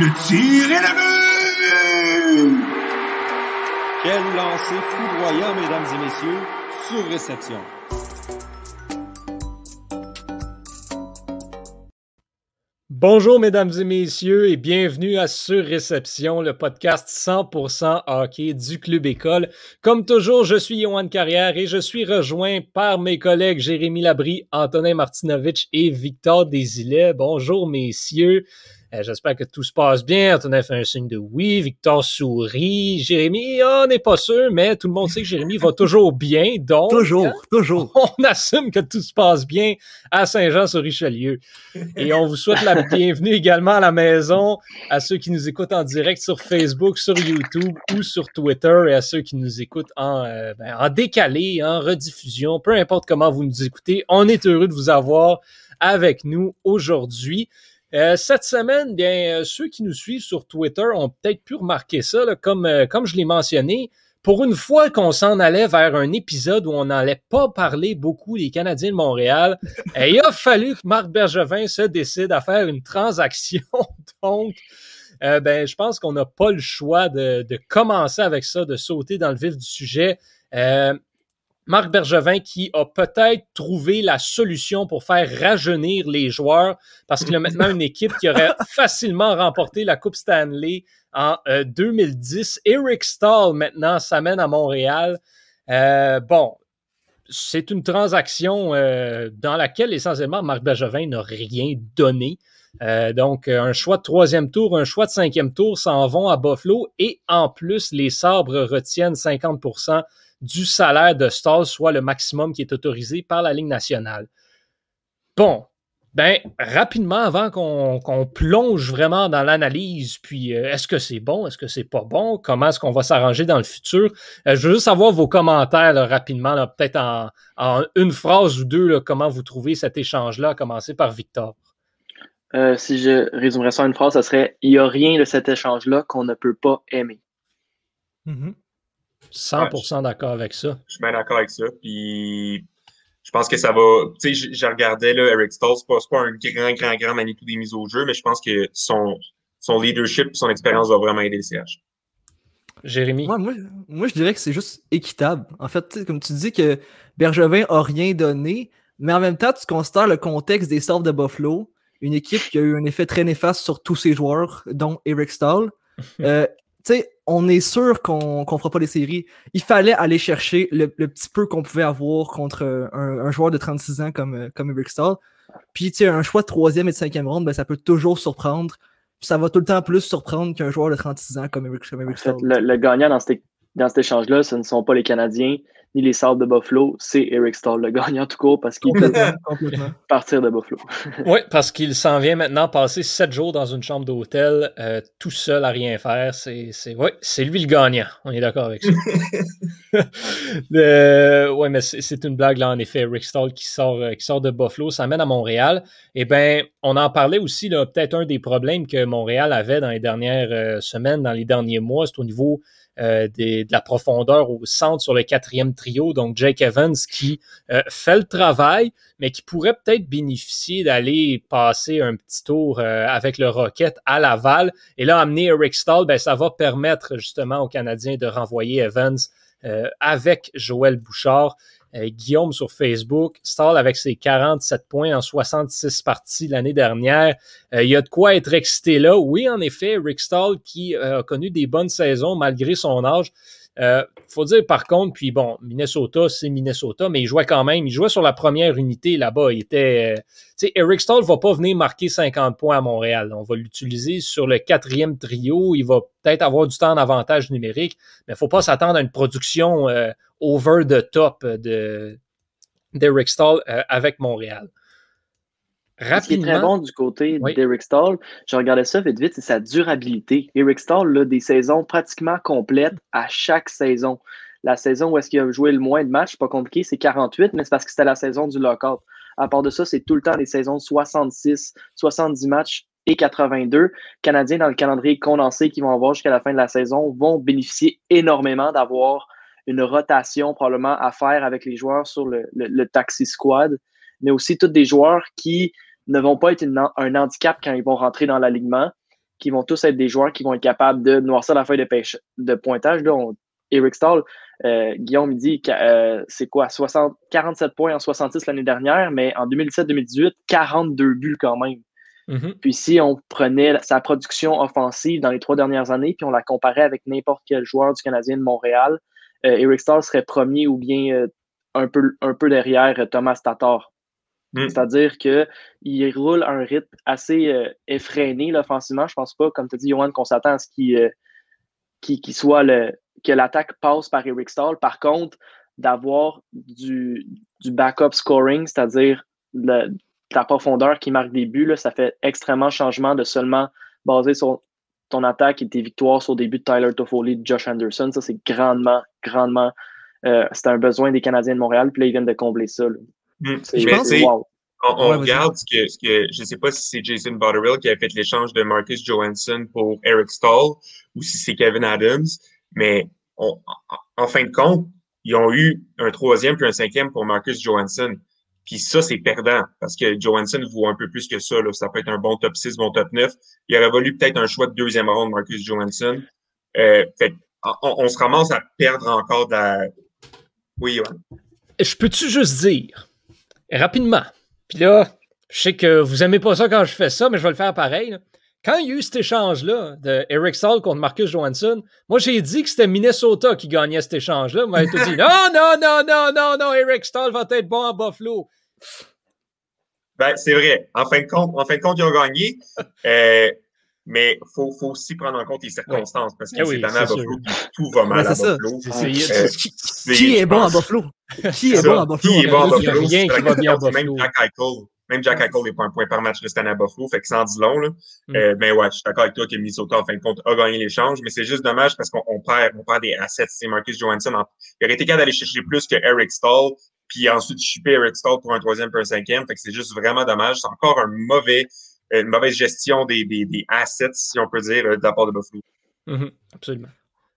le tir est but! Quel lancer foudroyant, mesdames et messieurs, sur réception. Bonjour mesdames et messieurs et bienvenue à Sur Réception, le podcast 100% hockey du Club École. Comme toujours, je suis Yohan Carrière et je suis rejoint par mes collègues Jérémy Labry, Antonin Martinovitch et Victor Desilets. Bonjour messieurs. Euh, j'espère que tout se passe bien. Antonin fait un signe de oui. Victor sourit. Jérémy, on n'est pas sûr, mais tout le monde sait que Jérémy va toujours bien. Donc, toujours, toujours. On assume que tout se passe bien à Saint-Jean-sur-Richelieu. Et on vous souhaite la bienvenue également à la maison, à ceux qui nous écoutent en direct sur Facebook, sur YouTube ou sur Twitter et à ceux qui nous écoutent en, euh, ben, en décalé, en rediffusion. Peu importe comment vous nous écoutez, on est heureux de vous avoir avec nous aujourd'hui. Euh, cette semaine, bien, euh, ceux qui nous suivent sur Twitter ont peut-être pu remarquer ça, là, comme, euh, comme je l'ai mentionné. Pour une fois qu'on s'en allait vers un épisode où on n'allait pas parler beaucoup des Canadiens de Montréal, il a fallu que Marc Bergevin se décide à faire une transaction. Donc, ben, je pense qu'on n'a pas le choix de, de, commencer avec ça, de sauter dans le vif du sujet. Marc Bergevin qui a peut-être trouvé la solution pour faire rajeunir les joueurs parce qu'il a maintenant une équipe qui aurait facilement remporté la Coupe Stanley en 2010. Euh, Eric Stahl maintenant s'amène à Montréal. Euh, bon, c'est une transaction euh, dans laquelle essentiellement Marc Bergevin n'a rien donné. donc, un choix de troisième tour, un choix de cinquième tour s'en vont à Buffalo et en plus, les sabres retiennent 50 du salaire de Stall, soit le maximum qui est autorisé par la Ligue nationale. Bon, ben, rapidement, avant qu'on plonge vraiment dans l'analyse, puis euh, est-ce que c'est bon, est-ce que c'est pas bon, comment est-ce qu'on va s'arranger dans le futur, euh, je veux juste savoir vos commentaires rapidement, peut-être en, une phrase ou deux, comment vous trouvez cet échange-là, à commencer par Victor. Euh, si je résumerais ça en une phrase, ce serait il n'y a rien de cet échange-là qu'on ne peut pas aimer. Mm-hmm. 100% d'accord avec ça. Je suis bien d'accord avec ça. Puis je pense que ça va. Tu sais, je, regardais là, Eric Stoll, c'est pas, pas un grand, grand, grand Manitou des mises au jeu, mais je pense que son, son leadership et son expérience va vraiment aider le CH. Jérémy? Moi, moi, je dirais que c'est juste équitable. En fait, comme tu dis que Bergevin a rien donné, mais en même temps, tu considères le contexte des Stars de Buffalo, une équipe qui a eu un effet très néfaste sur tous ses joueurs, dont Eric Stahl. Euh, sais, on est sûr qu'on ne fera pas les séries. Il fallait aller chercher le, petit peu qu'on pouvait avoir contre un, joueur de 36 ans comme, comme Eric Stahl. Puis, tu sais, un choix de troisième et de cinquième ronde, ben, ça peut toujours surprendre. ça va tout le temps plus surprendre qu'un joueur de 36 ans comme Eric, Stahl. Le, gagnant dans cet, dans cet échange-là, ce ne sont pas les Canadiens, ni les Sables de Buffalo, c'est Eric Stahl, le gagnant tout court, parce qu'il peut partir de Buffalo. oui, parce qu'il s'en vient maintenant passer sept jours dans une chambre d'hôtel, euh, tout seul à rien faire. C'est, c'est, ouais, c'est lui le gagnant. On est d'accord avec ça. oui, mais c'est, une blague, là, en effet. Eric Stahl qui sort, euh, qui sort de Buffalo s'amène à Montréal. Eh bien, on en parlait aussi, là, peut-être un des problèmes que Montréal avait dans les dernières euh, semaines, dans les derniers mois, c'est au niveau euh, de la profondeur au centre sur le quatrième trio. Donc, Jake Evans qui euh, fait le travail, mais qui pourrait peut-être bénéficier d'aller passer un petit tour euh, avec le Rocket à Laval. Et là, amener Eric Stahl, ben, ça va permettre justement aux Canadiens de renvoyer Evans avec Joël Bouchard. Euh, Guillaume sur Facebook, Stall avec ses 47 points en 66 parties l'année dernière. Euh, il y a de quoi être excité là. Oui, en effet, Rick Stall qui euh, a connu des bonnes saisons malgré son âge. Euh, faut dire par contre, puis bon, Minnesota, c'est Minnesota, mais il jouait quand même. Il jouait sur la première unité là-bas. Il était. sais, Eric Stahl va pas venir marquer 50 points à Montréal. On va l'utiliser sur le quatrième trio. Il va peut-être avoir du temps d'avantage numérique, mais faut pas s'attendre à une production over the top de d'Eric Stahl euh, avec Montréal. Ce qui est très bon du côté d'Eric Stahl, je regardais ça vite vite, c'est sa durabilité. Eric Stahl a des saisons pratiquement complètes à chaque saison. La saison où est-ce qu'il a joué le moins de matchs, pas compliqué, c'est 48, mais c'est parce que c'était la saison du lockout. À part de ça, c'est tout le temps des saisons 66, 70 matchs et 82. Canadiens dans le calendrier condensé qui vont avoir jusqu'à la fin de la saison vont bénéficier énormément d'avoir une rotation probablement à faire avec les joueurs sur le, taxi squad, mais aussi tous des joueurs qui ne vont pas être un handicap quand ils vont rentrer dans l'alignement. qui vont tous être des joueurs qui vont être capables de noircir la feuille de, pêche, de pointage. Là, Eric Stahl, euh, Guillaume me dit euh, c'est quoi, 60, 47 points en 66 l'année dernière, mais en 2017-2018, 42 buts quand même. Mm-hmm. Puis si on prenait sa production offensive dans les trois dernières années, puis on la comparait avec n'importe quel joueur du Canadien de Montréal, euh, Eric Stahl serait premier ou bien un, peu, un peu derrière Thomas Tatar. Mm. C'est-à-dire qu'il roule un rythme assez effréné offensivement. Je pense pas, comme tu dit, Johan, qu'on s'attend à ce qu'il soit le, que l'attaque passe par Eric Stahl. Par contre, d'avoir du, du, backup scoring, c'est-à-dire la profondeur qui marque des buts, ça fait extrêmement changement de seulement baser sur ton attaque et tes victoires sur le début de Tyler Toffoli de Josh Anderson. Ça, c'est grandement, grandement. Euh, un besoin des Canadiens de Montréal, puis là, ils viennent de combler ça. Hmm. Je On, on regarde ce que, ce que, je ne sais pas si c'est Jason Botterill qui a fait l'échange de Marcus Johansson pour Eric Stahl ou si c'est Kevin Adams. Mais en fin de compte, ils ont eu un troisième puis un cinquième pour Marcus Johansson. Puis ça, c'est perdant parce que Johansson vaut un peu plus que ça. Là. Ça peut être un bon top 6, bon top 9. Il aurait valu peut-être un choix de deuxième ronde, Marcus Johansson. Euh, fait, on, se ramasse à perdre encore de la... Oui, Johan. Je peux-tu juste dire, rapidement, puis là, je sais que vous aimez pas ça quand je fais ça, mais je vais le faire pareil. Quand il y a eu cet échange-là de Eric contre Marcus Johansson, moi j'ai dit que c'était Minnesota qui gagnait cet échange-là. Moi, tout dit non, non, non, non, non, non, Eric Stahl va être bon à Buffalo. Ben, c'est vrai. En fin de compte, en fin de compte, ils ont gagné. Euh, mais il faut, faut, aussi prendre en compte les circonstances parce que eh c'est à Buffalo tout va mal à Buffalo. Euh, qui est bon à Buffalo? Qui est bon à Buffalo? Qui est bon à Buffalo? Rien qui va bien à Buffalo. Même Jack Eichel n'est pas un point par match de Stan Buffalo, fait que sans dit long. Là. Mm. Euh, mais ouais, je suis d'accord avec toi que Minnesota, en fin de compte, a gagné l'échange, mais c'est juste dommage parce qu'on perd, on perd des assets. C'est Marcus Johansson. il aurait été capable d'aller chercher plus que Eric Stahl, puis ensuite shipper Eric Stahl pour un troisième pour un cinquième. Fait que c'est juste vraiment dommage. C'est encore un mauvais, une mauvaise gestion des, des, des assets, si on peut dire, de la part de Buffalo. Mm-hmm. absolument.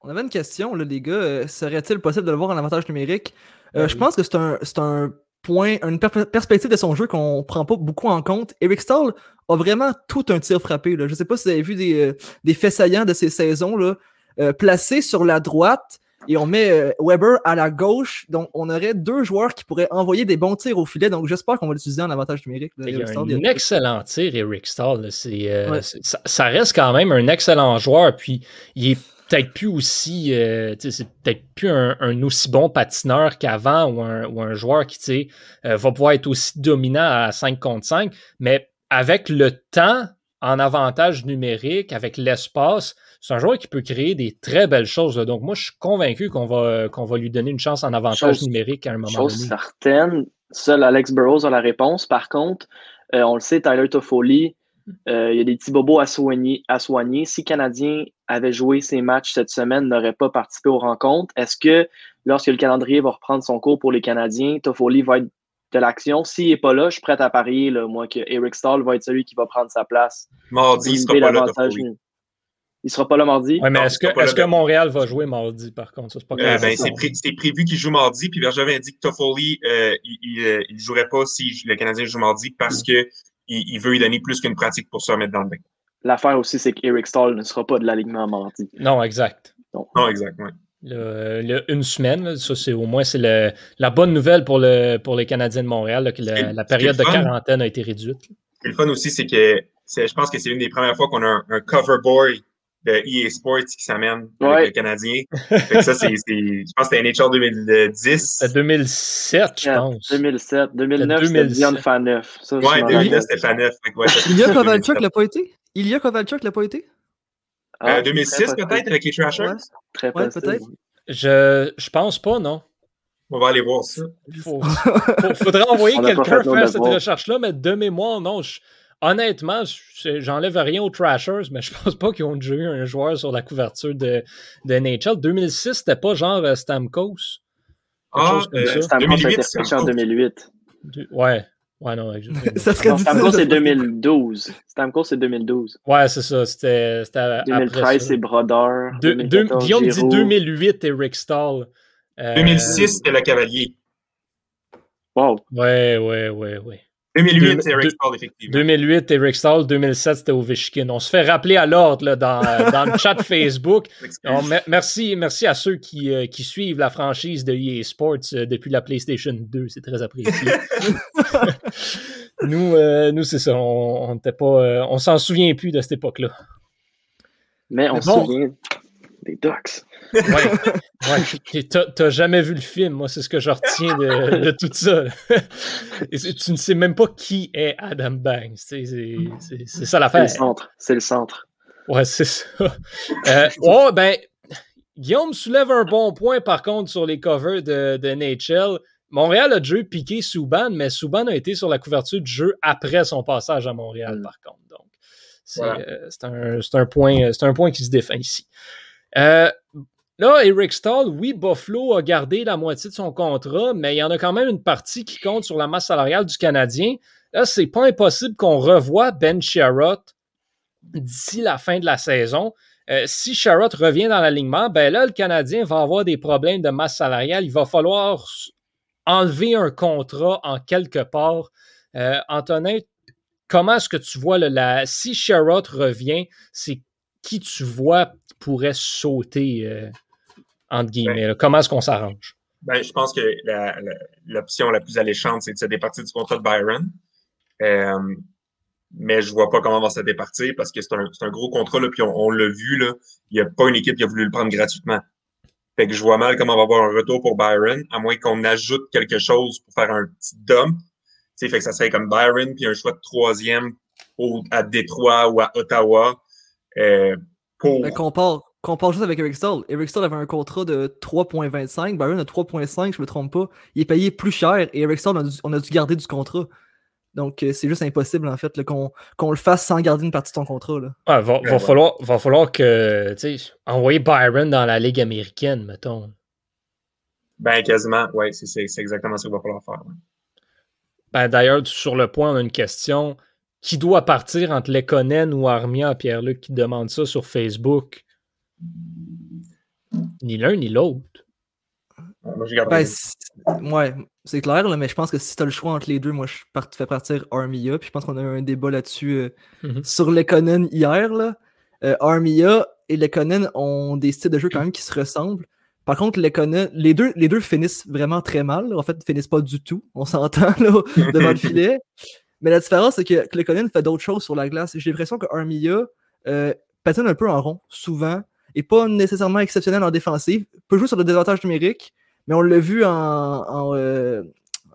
On avait une question, là, les gars. Euh, serait-il possible de le voir en avantage numérique? Euh, ben je pense que c'est un, un point, une perspective de son jeu qu'on prend pas beaucoup en compte. Eric Stahl a vraiment tout un tir frappé. Là. Je sais pas si vous avez vu des, euh, des faits saillants de ces saisons là, euh, placés sur la droite et on met euh, Weber à la gauche. Donc, on aurait deux joueurs qui pourraient envoyer des bons tirs au filet. Donc, j'espère qu'on va l'utiliser en avantage numérique. il y a un excellent tir, Eric Stahl. ça, ça, reste quand même un excellent joueur. Puis, il est peut-être plus aussi, euh, c'est peut-être plus un, aussi bon patineur qu'avant ou un, joueur qui euh, va pouvoir être aussi dominant à 5 contre 5, mais avec le temps en avantage numérique, avec l'espace, c'est un joueur qui peut créer des très belles choses. Donc, moi, je suis convaincu qu'on va, qu'on va lui donner une chance en avantage numérique à un moment chose donné. certaine, seul Alex Burrows a la réponse. Par contre, euh, on le sait, Tyler Toffoli, euh, il y a des petits bobos à soigner. À soigner. Si Canadien avait joué ses matchs cette semaine, n'aurait pas participé aux rencontres, est-ce que lorsque le calendrier va reprendre son cours pour les Canadiens, Toffoli va être de l'action? S'il n'est pas là, je suis prêt à parier, là, moi, que Eric Stahl va être celui qui va prendre sa place. Mardi, il sera pas là, Il sera pas là mardi. Oui, mais est-ce que, est que, Montréal va jouer mardi, par contre? C'est, euh, ben, c'est, prévu qu'il joue mardi, puis Bergevin a dit que Toffoli, euh, il ne jouerait pas si le Canadien joue mardi parce mm. que il, veut lui donner plus qu'une pratique pour se remettre dans le bain. L'affaire aussi, c'est qu'Eric Stahl ne sera pas de l'alignement mardi. Non, exact. non, exact, oui. Le, une semaine, ça c'est au moins c'est la bonne nouvelle pour, le, pour les Canadiens de Montréal, que la, période de quarantaine a été réduite. Le fun aussi, c'est que je pense que c'est une des premières fois qu'on a un, cover boy de EA Sports qui s'amène avec le Canadien. ça, c'est, je pense que c'était NHL 2010. 2007, je pense. 2007. 2009, c'était Dion Faneuf. Oui, 2009, c'était Faneuf. Il y a Kovalchuk l'a pas été? Il y a Kovalchuk l'a pas été? Ah, 2006 euh, peut-être avec les Trashers? Ouais, très ouais, peut-être. Je, je pense pas, non. On va aller voir ça. Il faudrait envoyer quelqu'un faire cette recherche-là, mais de mémoire, non. Honnêtement, j'enlève rien aux Trashers, mais je pense pas qu'ils ont déjà eu un joueur sur la couverture de, de NHL. 2006, c'était pas genre euh, Stamkos. Ah, euh, Stamkos a été en 2008. Ouais. Ouais, non, ça serait Stamkos, c'est 2012. Stamkos, c'est 2012. Ouais, c'est ça. C'était, 2013, c'est Brodeur. Guillaume dit 2008 et Rick Stahl. 2006, c'était le Cavalier. Wow. Ouais, ouais, ouais, ouais. 2008, c'est Eric Stahl, effectivement. 2008, Eric Stahl. 2007, c'était Ovechkin. On se fait rappeler à l'ordre dans, dans le chat Facebook. merci, merci à ceux qui, euh, qui, suivent la franchise de EA Sports euh, depuis la PlayStation 2. C'est très apprécié. nous, euh, nous c'est ça. On, on, pas, on s'en souvient plus de cette époque-là. Mais on se souvient des Ducks. Ouais, T'as jamais vu le film, moi, c'est ce que je retiens de, tout ça. tu ne sais même pas qui est Adam Banks. C'est ça l'affaire. C'est le centre. C'est le centre. Ouais, c'est ça. Euh, oh, ben, Guillaume soulève un bon point, par contre, sur les covers de, de NHL. Montréal a déjà piqué Souban, mais Souban a été sur la couverture du jeu après son passage à Montréal, mm. par contre. Donc, c'est euh, un, un, point, un point qui se défend ici. Euh, Là, Eric Stahl, oui, Buffalo a gardé la moitié de son contrat, mais il y en a quand même une partie qui compte sur la masse salariale du Canadien. Là, c'est pas impossible qu'on revoie Ben Sherrott d'ici la fin de la saison. Euh, si Sherrott revient dans l'alignement, ben là, le Canadien va avoir des problèmes de masse salariale. Il va falloir enlever un contrat en quelque part. Euh, Antonin, comment est-ce que tu vois la... si Sherrott revient, c'est qui tu vois pourrait sauter euh, entre guillemets? Ben, Comment est-ce qu'on s'arrange? Ben, je pense que l'option la, plus alléchante, c'est de se départir du contrat de Byron. Euh, mais je ne vois pas comment on va se départir parce que c'est un, gros contrat, là, puis on, l'a vu, là, il n'y a pas une équipe qui a voulu le prendre gratuitement. Fait que je vois mal comment on va avoir un retour pour Byron, à moins qu'on ajoute quelque chose pour faire un petit dump. fait que ça serait comme Byron, puis un choix de troisième à Détroit ou à Ottawa. Euh, pour... Ben, Compare juste avec Eric Stahl. Eric Stahl avait un contrat de 3.25, Byron a 3.5, je me trompe pas. Il est payé plus cher et Eric Stahl, on a dû, garder du contrat. Donc, euh, c'est juste impossible, en fait, qu'on le fasse sans garder une partie de ton contrat. Là. Va, va, falloir, va falloir que, tu sais, envoyer Byron dans la Ligue américaine, mettons. Ben, quasiment, oui, c'est exactement ce qu'il va falloir faire. Ben, D'ailleurs, sur le point, on a une question. Qui doit partir entre Lekonen ou Armia, Pierre-Luc, qui demande ça sur Facebook? Ni l'un ni l'autre. Ben, ouais, c'est clair, mais je pense que si tu as le choix entre les deux, moi je fais partir Armia. Puis je pense qu'on a eu un débat là-dessus euh, mm-hmm. sur Lekonen hier. Là. Euh, Armia et Lekonen ont des styles de jeu quand même qui se ressemblent. Par contre, Lekonen, les deux, les deux finissent vraiment très mal. En fait, ils finissent pas du tout. On s'entend devant le filet. Mais la différence, c'est que, Lekonen fait d'autres choses sur la glace. J'ai l'impression que Armia euh, patine un peu en rond, souvent et pas nécessairement exceptionnel en défensive. Peut jouer sur le désavantage numérique, mais on l'a vu en, euh,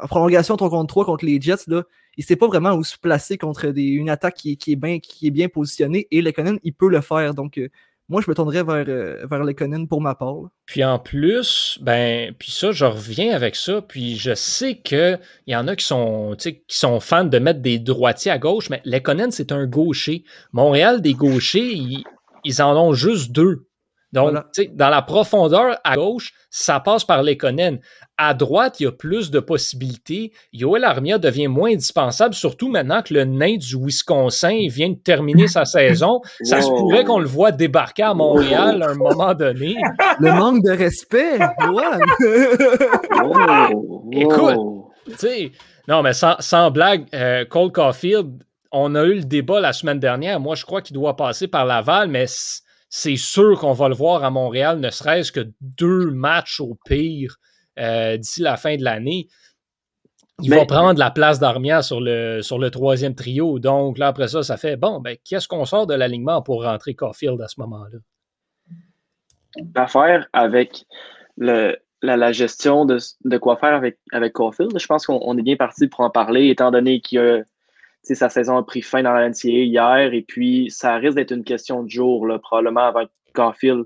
prolongation 3 contre 3 contre les Jets. Là, il ne sait pas vraiment où se placer contre une attaque qui, est bien, qui est bien positionnée. Et Lekonen, il peut le faire. Donc, euh, moi, je me tournerais vers, euh, vers Lekonen pour ma part. Puis en plus, ben, puis ça, je reviens avec ça. Puis je sais qu'il y en a qui sont, qui sont fans de mettre des droitiers à gauche, mais Lekonen, c'est un gaucher. Montréal, des gauchers, ils, ils en ont juste deux. Donc, dans la profondeur à gauche, ça passe par Lekonen. À droite, il y a plus de possibilités. Yoel Armia devient moins indispensable, surtout maintenant que le nain du Wisconsin vient de terminer sa saison. Ça se pourrait qu'on le voit débarquer à Montréal à un moment donné. Le manque de respect, Écoute, tu sais, non, mais sans, blague, euh, Cole Caulfield, on a eu le débat la semaine dernière. Moi, je crois qu'il doit passer par Laval, mais c'est sûr qu'on va le voir à Montréal, ne serait-ce que deux matchs au pire euh, d'ici la fin de l'année. Il va prendre la place d'Armia sur le, sur le troisième trio. Donc là, après ça, ça fait bon, ben, qu'est-ce qu'on sort de l'alignement pour rentrer Caulfield à ce moment-là? L'affaire avec le, la, gestion de, quoi faire avec, avec Caulfield, je pense qu'on est bien parti pour en parler, étant donné qu'il y a sa saison a pris fin dans la NCA hier et puis ça risque d'être une question de jour, là, probablement avant que Caulfield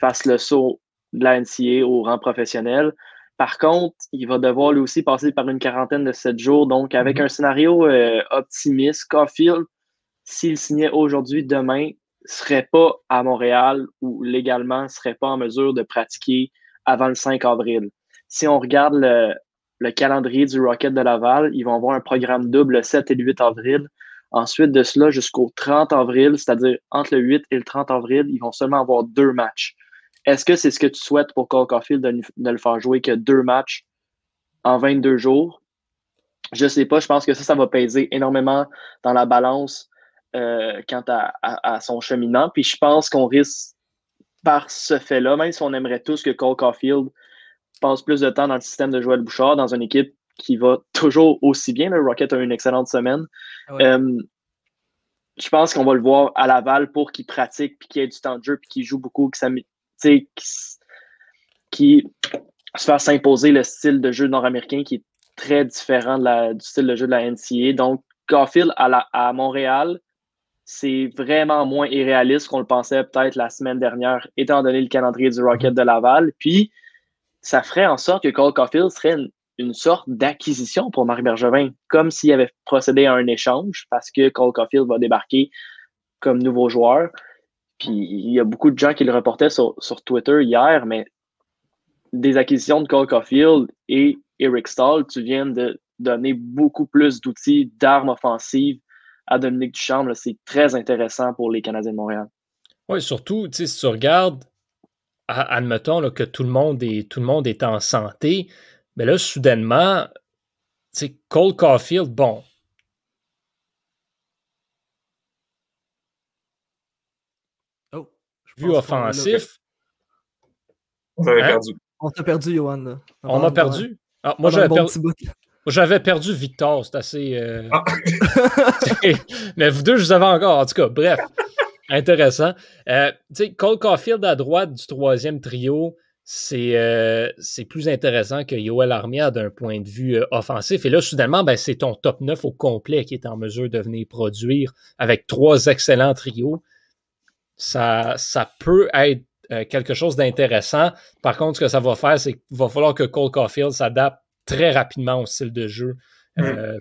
fasse le saut de la NCA au rang professionnel. Par contre, il va devoir lui aussi passer par une quarantaine de sept jours. Donc, avec mm-hmm. un scénario euh, optimiste, Caulfield, s'il signait aujourd'hui, demain, serait pas à Montréal ou légalement serait pas en mesure de pratiquer avant le 5 avril. Si on regarde le, le calendrier du Rocket de Laval. Ils vont avoir un programme double le 7 et le 8 avril. Ensuite de cela, jusqu'au 30 avril, c'est-à-dire entre le 8 et le 30 avril, ils vont seulement avoir deux matchs. Est-ce que c'est ce que tu souhaites pour Cole Caulfield de, le faire jouer que deux matchs en 22 jours? Je ne sais pas, je pense que ça, ça va peser énormément dans la balance euh, quant à, son cheminant. Puis je pense qu'on risque, par ce fait-là, même si on aimerait tous que Cole Caulfield passe plus de temps dans le système de Joël Bouchard, dans une équipe qui va toujours aussi bien. Le Rocket a eu une excellente semaine. Ah euh, je pense qu'on va le voir à Laval pour qu'il pratique, puis qu'il ait du temps de jeu, puis qu'il joue beaucoup, que ça, qui, qui se fasse s'imposer le style de jeu nord-américain qui est très différent du style de jeu de la NCA. Donc, Caulfield à, à Montréal, c'est vraiment moins irréaliste qu'on le pensait peut-être la semaine dernière, étant donné le calendrier du Rocket de Laval. Puis, ça ferait en sorte que Cole Caulfield serait une, sorte d'acquisition pour Marc Bergevin, comme s'il avait procédé à un échange, parce que Cole Caulfield va débarquer comme nouveau joueur. Puis, il y a beaucoup de gens qui le reportaient sur, sur Twitter hier, mais des acquisitions de Cole Caulfield et Eric Stahl, tu viens de donner beaucoup plus d'outils, d'armes offensives à Dominique Duchamp. C'est très intéressant pour les Canadiens de Montréal. Oui, surtout, si tu regardes, admettons que tout le, monde est, tout le monde est en santé, mais là, soudainement, Cole Caulfield, bon. Oh, Vu offensif. On avait hein? perdu. On t'a perdu, Johan. On m'a perdu? Ah, moi, j'avais perdu. J'avais perdu Victor, c'est assez. Euh, ah. mais vous deux, je vous avais encore. En tout cas, bref, intéressant. Euh, tu sais, Cole Caulfield à droite du troisième trio, c'est euh, plus intéressant que Yoel Armia d'un point de vue offensif. Et là, soudainement, ben, c'est ton top 9 au complet qui est en mesure de venir produire avec trois excellents trios. Ça, ça peut être quelque chose d'intéressant. Par contre, ce que ça va faire, c'est qu'il va falloir que Cole Caulfield s'adapte très rapidement au style de jeu euh,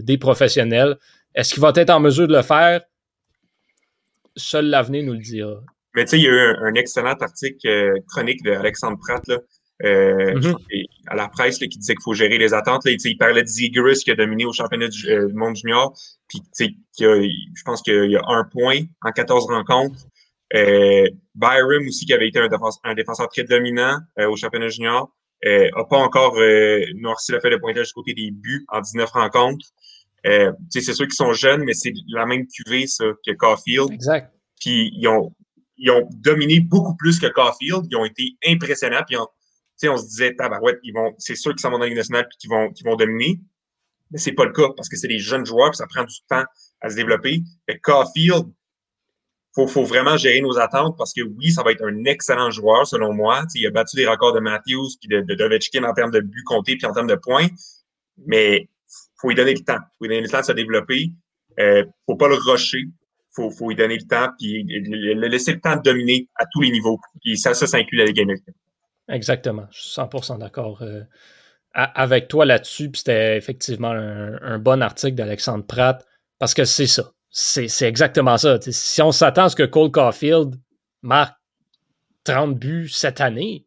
des professionnels. Est-ce qu'il va être en mesure de le faire? Seul l'avenir nous le dira. Mais tu sais, il y a eu un, excellent article euh, chronique d'Alexandre Pratt euh, mm-hmm. à la presse qui disait qu'il faut gérer les attentes. il parlait de Zigris qui a dominé au championnat du, monde junior. Puis, je pense qu'il y a un point en 14 rencontres. Byram aussi qui avait été un, un défenseur très dominant au championnat junior n'a euh, pas encore euh, noirci le fait de pointage du côté des buts en 19 rencontres. Euh, c'est sûr qu'ils sont jeunes, mais c'est la même cuvée ça, que Caulfield. Exact. Puis ils ont, ils ont dominé beaucoup plus que Caulfield. Ils ont été impressionnants. Puis on, on se disait, tabarouette, ils vont, c'est sûr qu'ils s'en vont dans la nationale puis qu'ils vont, qu'ils vont dominer. Mais c'est pas le cas parce que c'est des jeunes joueurs puis ça prend du temps à se développer. Fait Caulfield, faut, faut vraiment gérer nos attentes parce que oui, ça va être un excellent joueur selon moi. il a battu des records de Matthews puis de, de Dovechkin en termes de buts comptés puis en termes de points, mais faut lui donner le temps. faut lui donner le temps de se développer. Euh, faut pas le rusher. Faut, faut lui donner le temps puis le laisser le temps de dominer à tous les niveaux. Puis ça, ça, ça inclut la Ligue américaine. Exactement. Je suis 100% d'accord euh, avec toi là-dessus. C'était effectivement un, un bon article d'Alexandre Pratt parce que c'est ça c'est exactement ça. si on s'attend à ce que Cole Caulfield marque 30 buts cette année,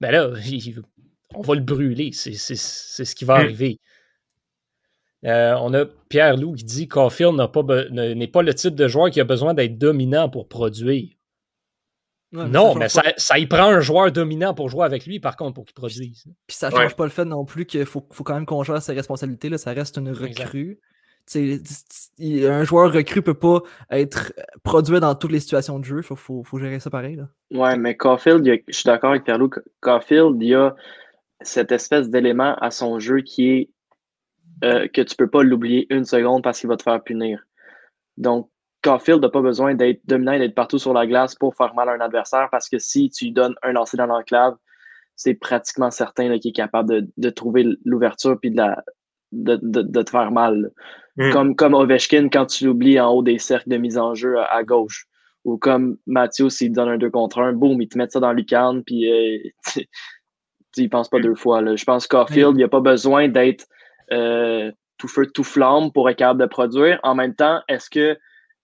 ben là, on va le brûler. C'est ce qui va hmm. arriver. Euh, on a Pierre Lou qui dit Caulfield n'est pas, pas le type de joueur qui a besoin d'être dominant pour produire. non, mais ça, ça, y prend un joueur dominant pour jouer avec lui, par contre, pour qu'il produise. Puis ça change pas le fait non plus qu'il faut, faut, quand même qu'on gère ses responsabilités. Là. Ça reste une recrue un joueur recru peut pas être produit dans toutes les situations de jeu. Il faut, gérer ça pareil. Là. Ouais, mais Caulfield, je suis d'accord avec Pierlou. Caulfield, il y a cette espèce d'élément à son jeu qui est euh, que tu peux pas l'oublier une seconde parce qu'il va te faire punir. Donc, Caulfield n'a pas besoin d'être dominant et d'être partout sur la glace pour faire mal à un adversaire parce que si tu lui donnes un lancer dans l'enclave, c'est pratiquement certain qu'il est capable de, trouver l'ouverture puis de, la, de, te faire mal. Mm. Comme, comme Ovechkin quand tu l'oublies en haut des cercles de mise en jeu à, gauche. Ou comme Mathieu, s'il te donne un 2 contre 1, boum, il te met ça dans lucarne, puis euh, tu n'y penses pas deux fois. Là. Je pense qu'Offfield, il n'y a pas besoin d'être euh, tout feu, tout flamme pour être capable de produire. En même temps, est-ce que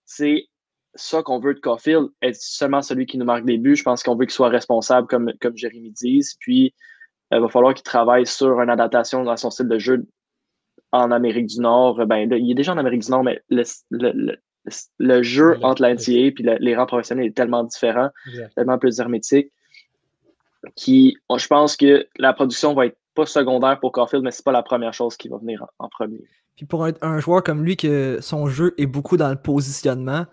c'est ça qu'on veut de Caulfield, être seulement celui qui nous marque des buts? Je pense qu'on veut qu'il soit responsable, comme, comme Jérémy dit. Puis, il va falloir qu'il travaille sur une adaptation dans son style de jeu en Amérique du Nord, ben, il est déjà en Amérique du Nord, mais le, le, le, jeu entre l'NCA et les rangs professionnels est tellement différent, tellement plus hermétique, qui, je pense que la production va être pas secondaire pour Caulfield, mais c'est pas la première chose qui va venir en, premier. Puis pour un, joueur comme lui, que son jeu est beaucoup dans le positionnement,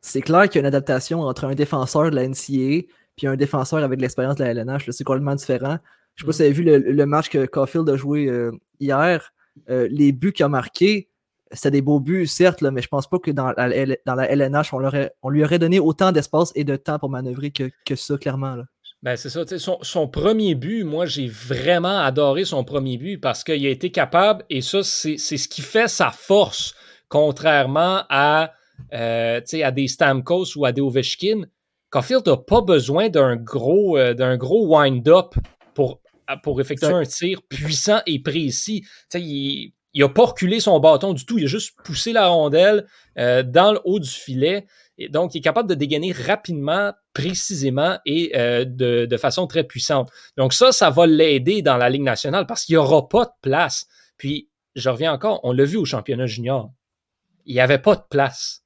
c'est clair qu'il y a une adaptation entre un défenseur de la NCAA puis un défenseur avec l'expérience de la LNH. C'est complètement différent. Je sais pas si vous avez vu le, match que Caulfield a joué euh, hier. Euh, les buts qu'il a marqués, c'était des beaux buts, certes, mais je pense pas que dans la, dans la LNH, on, on, lui aurait donné autant d'espace et de temps pour manœuvrer que, que ça, clairement. Là. Ben, c'est ça. Son, son, premier but, moi, j'ai vraiment adoré son premier but parce qu'il a été capable, et ça, c'est ce qui fait sa force, contrairement à, euh, à des Stamkos ou à des Ovechkin. Caulfield n'a pas besoin d'un gros, euh, d'un gros wind-up pour, pour effectuer un tir puissant et précis. il n'a pas reculé son bâton du tout. Il a juste poussé la rondelle euh, dans le haut du filet. Et donc, il est capable de dégainer rapidement, précisément et euh, de, façon très puissante. Donc, ça, ça va l'aider dans la Ligue nationale parce qu'il n'y aura pas de place. Puis, je reviens encore, on l'a vu au championnat junior. Il n'y avait pas de place.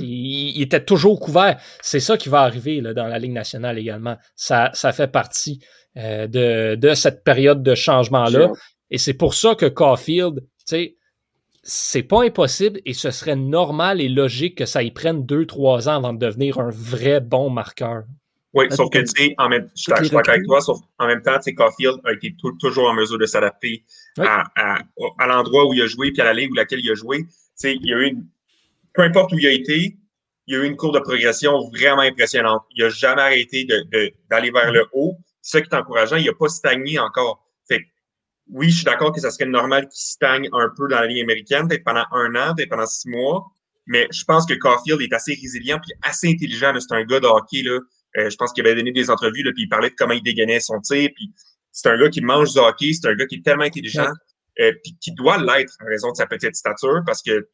Il, était toujours couvert. C'est ça qui va arriver là, dans la Ligue nationale également. Ça, ça fait partie euh, de, de, cette période de changement-là. Et c'est pour ça que Caulfield, tu sais, c'est pas impossible et ce serait normal et logique que ça y prenne deux, trois ans avant de devenir un vrai bon marqueur. Oui, sauf que, tu sais, en même, je suis d'accord avec toi, sauf en même temps, tu sais, Caulfield a été toujours en mesure de s'adapter à, à, l'endroit où il a joué puis à la ligue où laquelle il a joué. Tu sais, il y a eu une, peu importe où il a été, il y a eu une courbe de progression vraiment impressionnante. Il n'a jamais arrêté d'aller de, vers le haut. C'est ça qui est encourageant. Il n'a pas stagné encore. Oui, je suis d'accord que ça serait normal qu'il stagne un peu dans la ligne américaine, peut-être pendant un an, peut-être pendant six mois. Mais je pense que Caulfield est assez résilient puis assez intelligent. C'est un gars de hockey. Là. Euh, je pense qu'il avait donné des entrevues là, puis il parlait de comment il dégainait son tir. Puis c'est un gars qui mange du hockey. C'est un gars qui est tellement intelligent euh, puis qui doit l'être en raison de sa petite stature parce que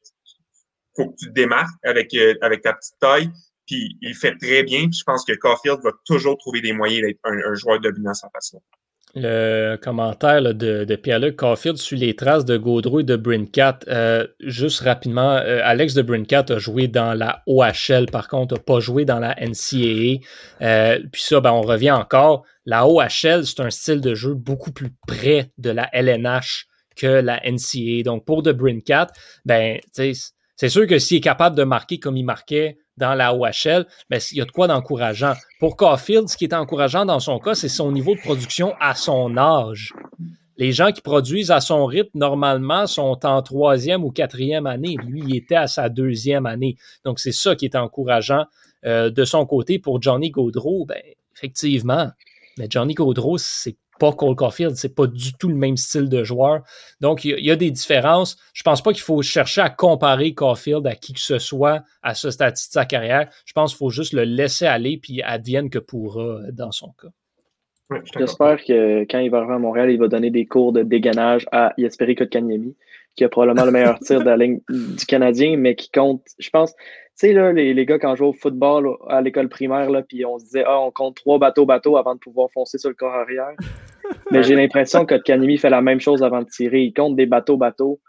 faut que tu te démarques avec, euh, avec ta petite taille. Puis il fait très bien. Puis je pense que Caulfield va toujours trouver des moyens d'être un, un joueur dominant sans façon le commentaire de, de Pierre-Luc Caulfield sur les traces de Gaudreau et de Brincat. Euh, juste rapidement, euh, Alex de Brincat a joué dans la OHL, par contre, n'a pas joué dans la NCAA. Euh, puis ça, ben, on revient encore. La OHL, c'est un style de jeu beaucoup plus près de la LNH que la NCAA. Donc, pour de Brincat, ben, c'est sûr que s'il est capable de marquer comme il marquait dans la OHL, mais il y a de quoi d'encourageant. Pour Caulfield, ce qui est encourageant dans son cas, c'est son niveau de production à son âge. Les gens qui produisent à son rythme, normalement, sont en troisième ou quatrième année. Lui, il était à sa deuxième année. Donc, c'est ça qui est encourageant euh, de son côté. Pour Johnny Gaudreau, ben, effectivement. Mais Johnny Gaudreau, c'est pas Cole Caulfield, c'est pas du tout le même style de joueur. Donc, il y, a des différences. Je pense pas qu'il faut chercher à comparer Caulfield à qui que ce soit à ce stade de sa carrière. Je pense qu'il faut juste le laisser aller puis advienne que pourra dans son cas. J'espère que quand il va arriver à Montréal, il va donner des cours de dégainage à Yesperi Kotkaniemi, qui a probablement le meilleur tir de la ligne du Canadien, mais qui compte, je pense, sais, là, les, les, gars, quand on jouait au football à l'école primaire, là, puis on se disait, ah, on compte trois bateaux-bateaux avant de pouvoir foncer sur le corps arrière. Mais j'ai l'impression que Kanemi fait la même chose avant de tirer. Il compte des bateaux-bateaux.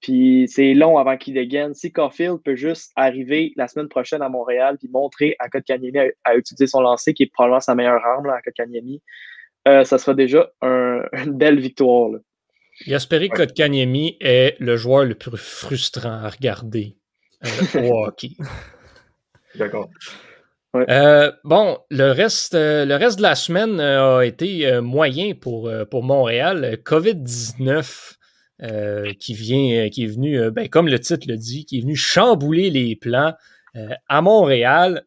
Puis c'est long avant qu'il dégaine. Si Caulfield peut juste arriver la semaine prochaine à Montréal puis montrer à Kotkaniemi à, à, utiliser son lancer, qui est probablement sa meilleure arme là, à Kotkaniemi, euh, ça sera déjà un, une belle victoire. Là. Yasperi Kotkaniemi est le joueur le plus frustrant à regarder euh, D'accord. Euh, bon, le reste, euh, le reste de la semaine a été moyen pour, pour Montréal. COVID-19 qui vient, qui est venu, ben, comme le titre le dit, qui est venu chambouler les plans à Montréal.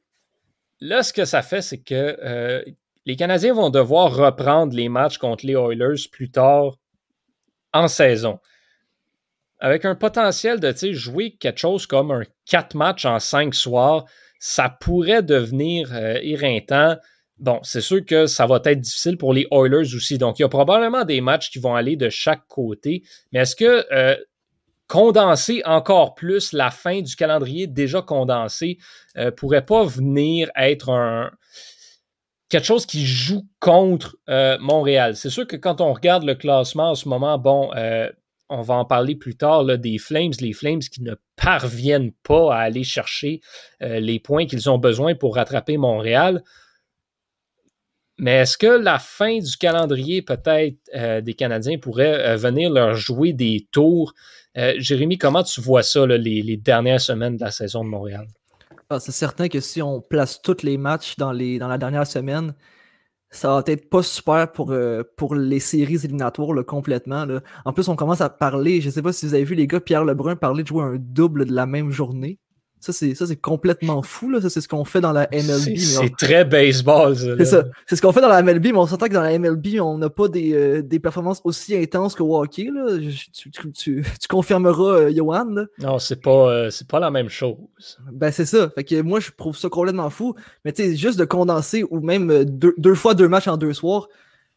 Là, ce que ça fait, c'est que les Canadiens vont devoir reprendre les matchs contre les Oilers plus tard en saison avec un potentiel de jouer quelque chose comme un 4 matchs en 5 soirs, ça pourrait devenir euh. Bon, c'est sûr que ça va être difficile pour les Oilers aussi. Donc, il y a probablement des matchs qui vont aller de chaque côté. Mais est-ce que euh, condenser encore plus la fin du calendrier déjà condensé euh, pourrait pas venir être un, quelque chose qui joue contre Montréal? C'est sûr que quand on regarde le classement en ce moment, bon, on va en parler plus tard, des Flames, les Flames qui ne parviennent pas à aller chercher euh, les points qu'ils ont besoin pour rattraper Montréal. mais est-ce que la fin du calendrier, peut-être, euh, des Canadiens pourrait euh, venir leur jouer des tours? Jérémy, comment tu vois ça, les, dernières semaines de la saison de Montréal? Ah, c'est certain que si on place tous les matchs dans la dernière semaine, ça va être pas super pour, pour les séries éliminatoires complètement. En plus, on commence à parler, je sais pas si vous avez vu les gars, Pierre Lebrun parler de jouer un double de la même journée. Ça, c'est complètement fou. Là. Ça, c'est ce qu'on fait dans la MLB. C'est très baseball. C'est ça. C'est ce qu'on fait dans la MLB, mais on s'entend que dans la MLB, on n'a pas des, euh, des, performances aussi intenses qu'au hockey. Là. Tu, tu, tu, confirmeras, euh, Johan. Non, c'est pas, euh, c'est pas la même chose. Ben, c'est ça. Fait que moi, je trouve ça complètement fou. Mais tu sais, juste de condenser ou même deux, deux, fois deux matchs en deux soirs,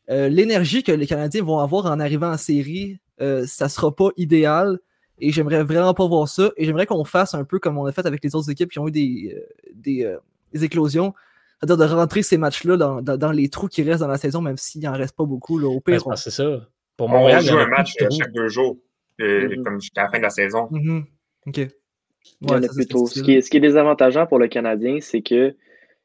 l'énergie que les Canadiens vont avoir en arrivant en série, ça sera pas idéal. Et j'aimerais vraiment pas voir ça. Et j'aimerais qu'on fasse un peu comme on a fait avec les autres équipes qui ont eu des, euh, euh, des, éclosions. C'est-à-dire de rentrer ces matchs-là dans, dans, les trous qui restent dans la saison, même s'il n'en reste pas beaucoup. Là, au pire, c'est ça. Pour Montréal, on joue un match chaque deux jours, mm-hmm. comme jusqu'à la fin de la saison. Mm-hmm. OK. plutôt. Ce, qui est, ce qui est désavantageant pour le Canadien, c'est que,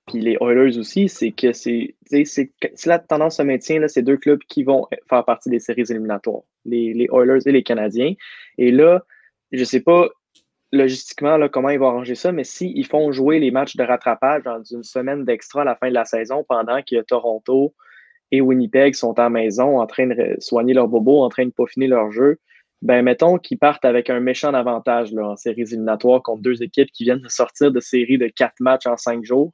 puis les Oilers aussi, c'est que c'est si la tendance se maintient, c'est deux clubs qui vont faire partie des séries éliminatoires, les, Oilers et les Canadiens. Et là, je ne sais pas logistiquement là, comment ils vont arranger ça, mais s'ils font jouer les matchs de rattrapage dans une semaine d'extra à la fin de la saison, pendant que Toronto et Winnipeg sont à la maison en train de soigner leur bobo, en train de peaufiner leur jeu, ben mettons qu'ils partent avec un méchant avantage là, en séries éliminatoires contre deux équipes qui viennent de sortir de séries de quatre matchs en cinq jours.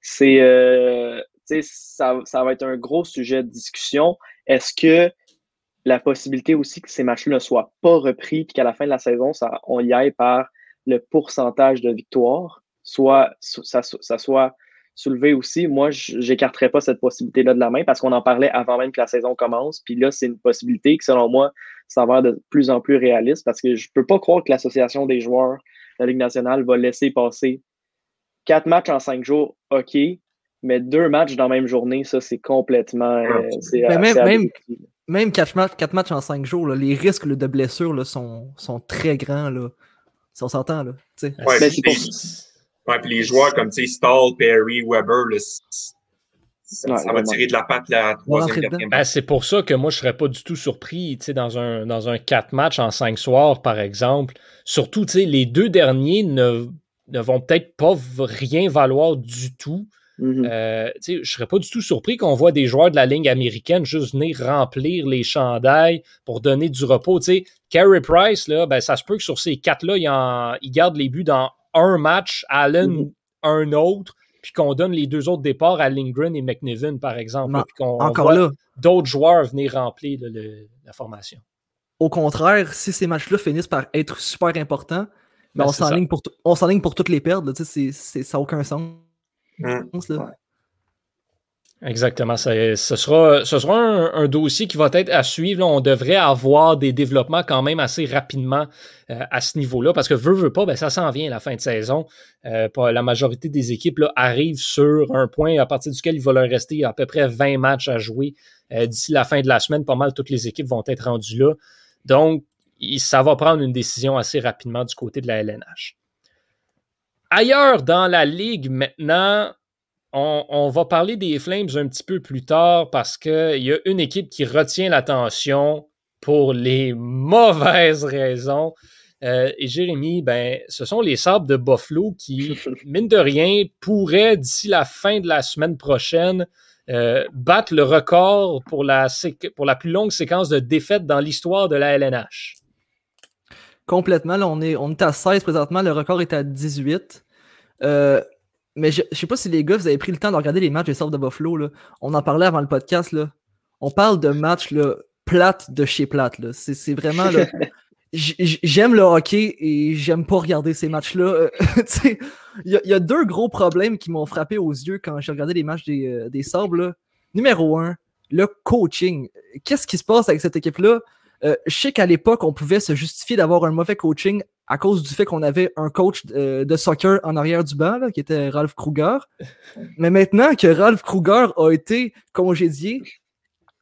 C'est euh, ça, ça va être un gros sujet de discussion. Est-ce que la possibilité aussi que ces matchs-là ne soient pas repris, puis qu'à la fin de la saison, ça, on y aille par le pourcentage de victoire, soit ça, soit soulevé aussi? Moi, j'écarterais pas cette possibilité-là de la main parce qu'on en parlait avant même que la saison commence. Puis là, c'est une possibilité qui, selon moi, s'avère de plus en plus réaliste parce que je peux pas croire que l'association des joueurs de la Ligue nationale va laisser passer quatre matchs en cinq jours, OK, mais deux matchs dans la même journée, ça, c'est complètement. Euh, même, même 4 matchs, matchs en 5 jours, les risques de blessure sont, sont, très grands. Là. Si on s'entend. Là, ouais, ben, ouais, puis les joueurs comme Stall, Perry, Weber, ça, va tirer de la patte la troisième, ben, C'est pour ça que moi, je ne serais pas du tout surpris dans un, dans un 4 matchs en 5 soirs, par exemple. Surtout, les deux derniers ne, ne vont peut-être pas rien valoir du tout. Mm-hmm. Euh, je ne serais pas du tout surpris qu'on voit des joueurs de la ligne américaine juste venir remplir les chandails pour donner du repos. sais Carey Price, là, ben, ça se peut que sur ces quatre-là, il, il, garde les buts dans un match, Allen mm-hmm. un autre, puis qu'on donne les deux autres départs à Lindgren et McNiven, par exemple. puis qu'on encore voit d'autres joueurs venir remplir la formation. Au contraire, si ces matchs-là finissent par être super importants, ben, ben on s'enligne pour, pour toutes les perdre. ça n'a aucun sens. Mm. Exactement. ce sera, ce sera un, dossier qui va être à suivre. On devrait avoir des développements quand même assez rapidement euh, à ce niveau-là parce que veut, veut pas, ben, ça s'en vient la fin de saison. Euh, la majorité des équipes là, arrivent sur un point à partir duquel il va leur rester à peu près 20 matchs à jouer euh, d'ici la fin de la semaine. Pas mal toutes les équipes vont être rendues là. Donc, ça va prendre une décision assez rapidement du côté de la LNH. Ailleurs dans la ligue maintenant, on, va parler des Flames un petit peu plus tard parce qu'il y a une équipe qui retient l'attention pour les mauvaises raisons. Euh, et Jérémy, ben, ce sont les Sabres de Buffalo qui, mine de rien, pourraient d'ici la fin de la semaine prochaine euh, battre le record pour la, pour la plus longue séquence de défaites dans l'histoire de la LNH. Complètement. on, est, on est à 16 présentement. Le record est à 18. Euh, mais je, sais pas si les gars, vous avez pris le temps de regarder les matchs des Sabres de Buffalo. Là. On en parlait avant le podcast. Là. On parle de matchs là, plates de chez plates. C'est vraiment. j'aime le hockey et j'aime pas regarder ces matchs-là. Il y, a deux gros problèmes qui m'ont frappé aux yeux quand j'ai regardé les matchs des, euh, des Sabres. Numéro un, le coaching. Qu'est-ce qui se passe avec cette équipe-là? Euh, je sais qu'à l'époque, on pouvait se justifier d'avoir un mauvais coaching à cause du fait qu'on avait un coach euh, de soccer en arrière du banc, qui était Ralph Kruger. Mais maintenant que Ralph Kruger a été congédié,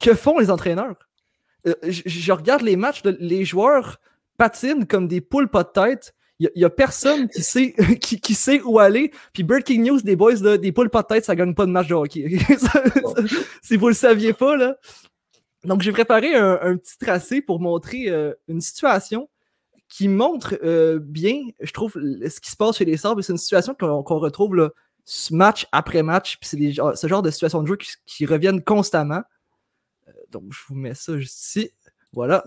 que font les entraîneurs? Euh, je, regarde les matchs, les joueurs patinent comme des poules pas de tête. Il n'y a, personne qui sait, qui, sait où aller. Puis Breaking News des boys, là, des poules pas de tête, ça gagne pas de match de hockey. si vous le saviez pas, là. Donc, j'ai préparé un, petit tracé pour montrer euh, une situation qui montre euh, bien, je trouve, ce qui se passe chez les Sabres. C'est une situation qu'on retrouve là, match après match. Puis c'est ce genre de situation de jeu qui, reviennent constamment. Euh, donc, je vous mets ça juste ici. Voilà.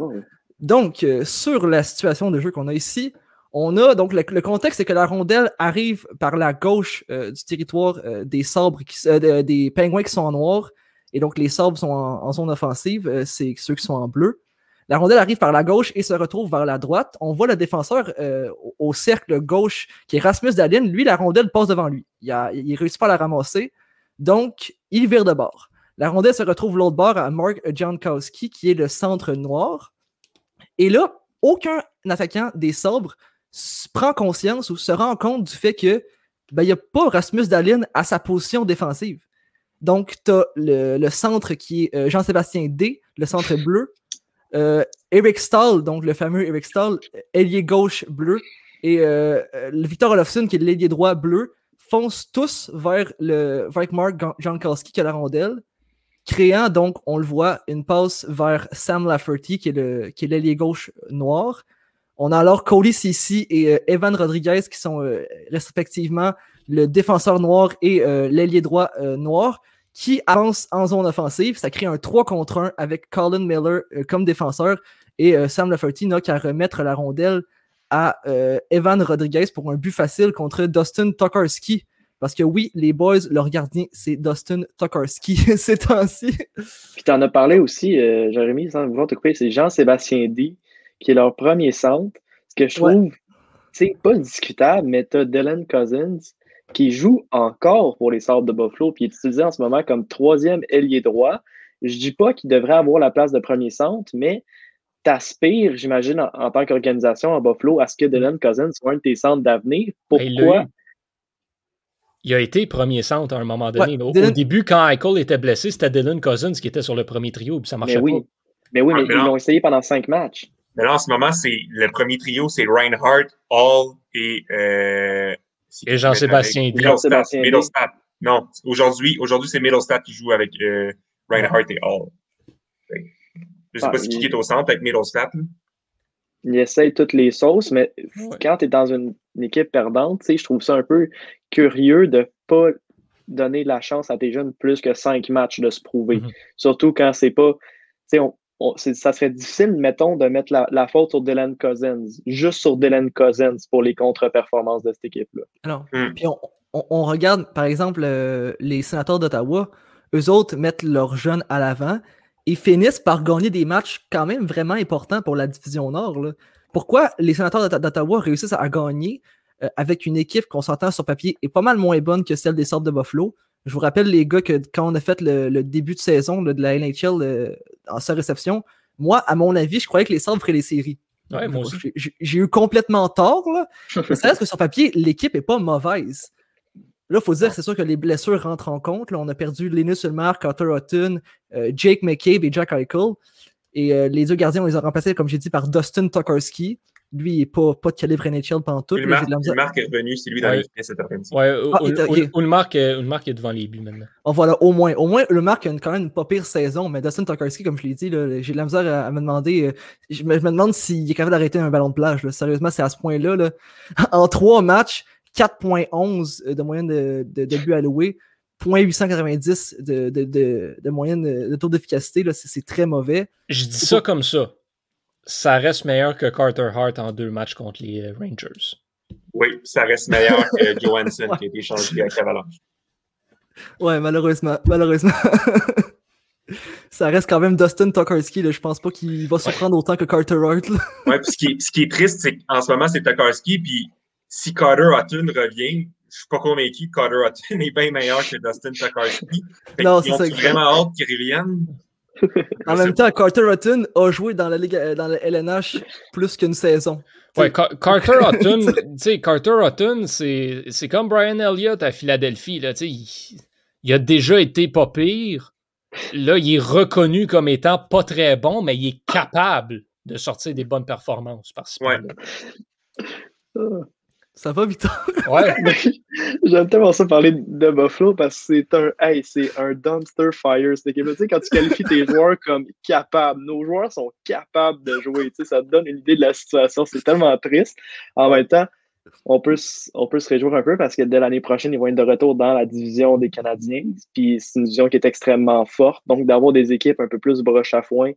Donc, sur la situation de jeu qu'on a ici, on a donc le, contexte, c'est que la rondelle arrive par la gauche du territoire des sabres, qui, des pingouins qui sont en noir, et donc les sabres sont en, zone offensive, c'est ceux qui sont en bleu. La rondelle arrive par la gauche et se retrouve vers la droite. On voit le défenseur euh, au, cercle gauche qui est Rasmus Dalin. Lui, la rondelle passe devant lui. Il, il réussit pas à la ramasser. Donc, il vire de bord. La rondelle se retrouve l'autre bord à Mark Jankowski, qui est le centre noir. Et là, aucun attaquant des sabres prend conscience ou se rend compte du fait que ben, il n'y a pas Rasmus Dalin à sa position défensive. Donc, tu as le, centre qui est euh, Jean-Sébastien D, le centre bleu, euh, Eric Stahl, donc le fameux Eric Stahl, ailier gauche bleu, et euh, Victor Olofsson, qui est l'ailier droit bleu, foncent tous vers, le, vers Mark Jankowski qui a la rondelle, créant donc, on le voit, une passe vers Sam Lafferty, qui est l'ailier gauche noir. On a alors Cody Sissi et Evan Rodriguez qui sont respectivement le défenseur noir et l'ailier droit noir qui avance en zone offensive. Ça crée un 3 contre 1 avec Colin Miller euh, comme défenseur et euh, Sam Lafferty n'a qu'à remettre la rondelle à euh, Evan Rodriguez pour un but facile contre Dustin Tokarski. Parce que oui, les boys, leur gardien, c'est Dustin Tokarski ces temps-ci. Puis tu en as parlé aussi, Jérémy, sans vouloir te couper, c'est Jean-Sébastien D, qui est leur premier centre. Ce que je trouve, c'est pas discutable, mais tu as Dylan Cousins, qui joue encore pour les Sabres de Buffalo, puis est utilisé en ce moment comme troisième ailier droit. Je dis pas qu'il devrait avoir la place de premier centre, mais t'aspires, j'imagine, en, tant qu'organisation à Buffalo, à ce que Dylan Cousins soit un de tes centres d'avenir. Pourquoi? Il a été premier centre à un moment donné. au, début, quand Eichel était blessé, c'était Dylan Cousins qui était sur le premier trio, puis ça marchait mais oui. pas. Mais oui, mais, ils l'ont essayé pendant cinq matchs. Mais là, en ce moment, c'est le premier trio, c'est Reinhardt, Hall et euh, et Jean-Sébastien Middlestat. Non, aujourd'hui, aujourd'hui c'est Middlestat qui joue avec euh, Reinhardt et Hall. Je ne sais ah, pas si qui est au centre avec Middlestat. Il essaye toutes les sauces, mais quand tu es dans une, équipe perdante, je trouve ça un peu curieux de ne pas donner la chance à tes jeunes plus que cinq matchs de se prouver. Mm-hmm. Surtout quand c'est pas. On, ça serait difficile, mettons, de mettre la, faute sur Dylan Cousins, juste sur Dylan Cousins pour les contre-performances de cette équipe-là. Alors, hmm. puis on, regarde, par exemple, euh, les sénateurs d'Ottawa, eux autres mettent leurs jeunes à l'avant et finissent par gagner des matchs quand même vraiment importants pour la division Nord. Pourquoi les sénateurs d'Ottawa réussissent à gagner euh, avec une équipe qu'on s'entend sur papier est pas mal moins bonne que celle des sortes de Buffalo? Je vous rappelle, les gars, que quand on a fait le, début de saison de la NHL euh, en sa réception, moi, à mon avis, je croyais que les Sabres feraient les séries. Ouais, moi J'ai eu complètement tort. Là. C'est vrai que sur papier, l'équipe n'est pas mauvaise. Là, il faut dire, c'est sûr que les blessures rentrent en compte. Là, on a perdu Linus Ulmer, Carter Hutton, euh, Jake McCabe et Jack Eichel. Et euh, les deux gardiens, on les a remplacés, comme j'ai dit, par Dustin Tokarski, lui, il n'est pas, pas de calibre NHL pendant tout. Ulmark, est revenu, c'est lui dans les cette après-midi. Ouais, Ulmark, est devant les buts maintenant. Oh, voilà, au moins. Au moins, Ulmark a quand même une pas pire saison, mais Dustin Tokarski, comme je l'ai dit, j'ai de la misère à, me demander. Euh, je, me, demande s'il est capable d'arrêter un ballon de plage. Sérieusement, c'est à ce point-là. Là. En trois matchs, 4.11 de moyenne de, de, de buts alloués. 0.890 de, de, de, de, moyenne de taux d'efficacité, c'est très mauvais. Je dis ça comme ça ça reste meilleur que Carter Hart en deux matchs contre les euh, Rangers. Oui, ça reste meilleur que Johansson qui a été changé avec Avalanche. Ouais, malheureusement. Malheureusement. ça reste quand même Dustin Tokarski. Je pense pas qu'il va se prendre autant que Carter Hart. ouais, puis ce qui, ce qui est triste, c'est qu'en ce moment, c'est Tokarski. Puis si Carter Hutton revient, je suis pas convaincu que Carter Hutton est bien meilleur que Dustin Tokarski. Non, c'est ça. vraiment hâte qu'il revienne? En même temps, Carter Hutton a joué dans la Ligue, euh, dans le LNH plus qu'une saison. Ouais, Carter Hutton, Carter Hutton, c'est comme Brian Elliott à Philadelphie. Là, il, il, a déjà été pas pire. Là, il est reconnu comme étant pas très bon, mais il est capable de sortir des bonnes performances. Parce ouais. Ça va, Victor? Ouais. J'aime tellement ça parler de Buffalo parce que c'est un, hey, c'est un dumpster fire, équipe Tu sais, quand tu qualifies tes joueurs comme capables, nos joueurs sont capables de jouer. Tu sais, ça te donne une idée de la situation. C'est tellement triste. En même temps, on peut, on peut se réjouir un peu parce que dès l'année prochaine, ils vont être de retour dans la division des Canadiens. Puis c'est une division qui est extrêmement forte. Donc, d'avoir des équipes un peu plus broche à foin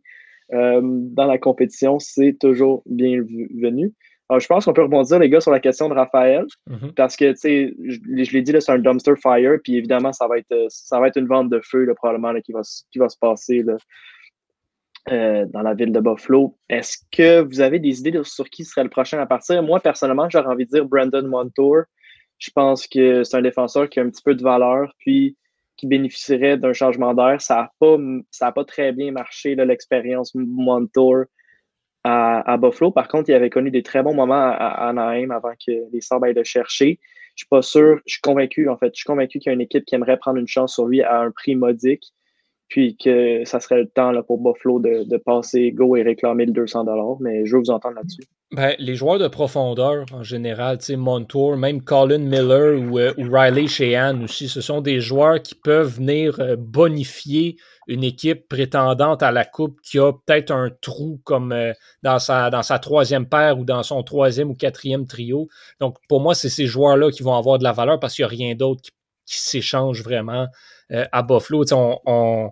euh, dans la compétition, c'est toujours bienvenu. Alors, je pense qu'on peut rebondir, les gars, sur la question de Raphaël, mm-hmm. parce que, tu sais, je, l'ai dit, c'est un dumpster fire, puis évidemment, ça va être, ça va être une vente de feu, là, probablement, qui, va, qui va se passer là, euh, dans la ville de Buffalo. Est-ce que vous avez des idées sur qui serait le prochain à partir? Moi, personnellement, j'aurais envie de dire Brandon Montour. Je pense que c'est un défenseur qui a un petit peu de valeur, puis qui bénéficierait d'un changement d'air. Ça n'a pas, pas très bien marché, l'expérience Montour à, Buffalo. Par contre, il avait connu des très bons moments à, Anaheim avant que les Sabres aillent le chercher. Je suis pas sûr, je suis convaincu, en fait, je suis convaincu qu'il y a une équipe qui aimerait prendre une chance sur lui à un prix modique, puis que ça serait le temps là, pour Buffalo de, de passer go et réclamer le 200 mais je veux vous entendre là-dessus. Ben, les joueurs de profondeur, en général, Montour, même Colin Miller ou, euh, Riley Sheehan aussi, ce sont des joueurs qui peuvent venir euh, bonifier une équipe prétendante à la Coupe qui a peut-être un trou comme euh, dans, sa, dans sa troisième paire ou dans son troisième ou quatrième trio. Donc, pour moi, c'est ces joueurs-là qui vont avoir de la valeur parce qu'il n'y a rien d'autre qui, s'échange vraiment à Buffalo. On,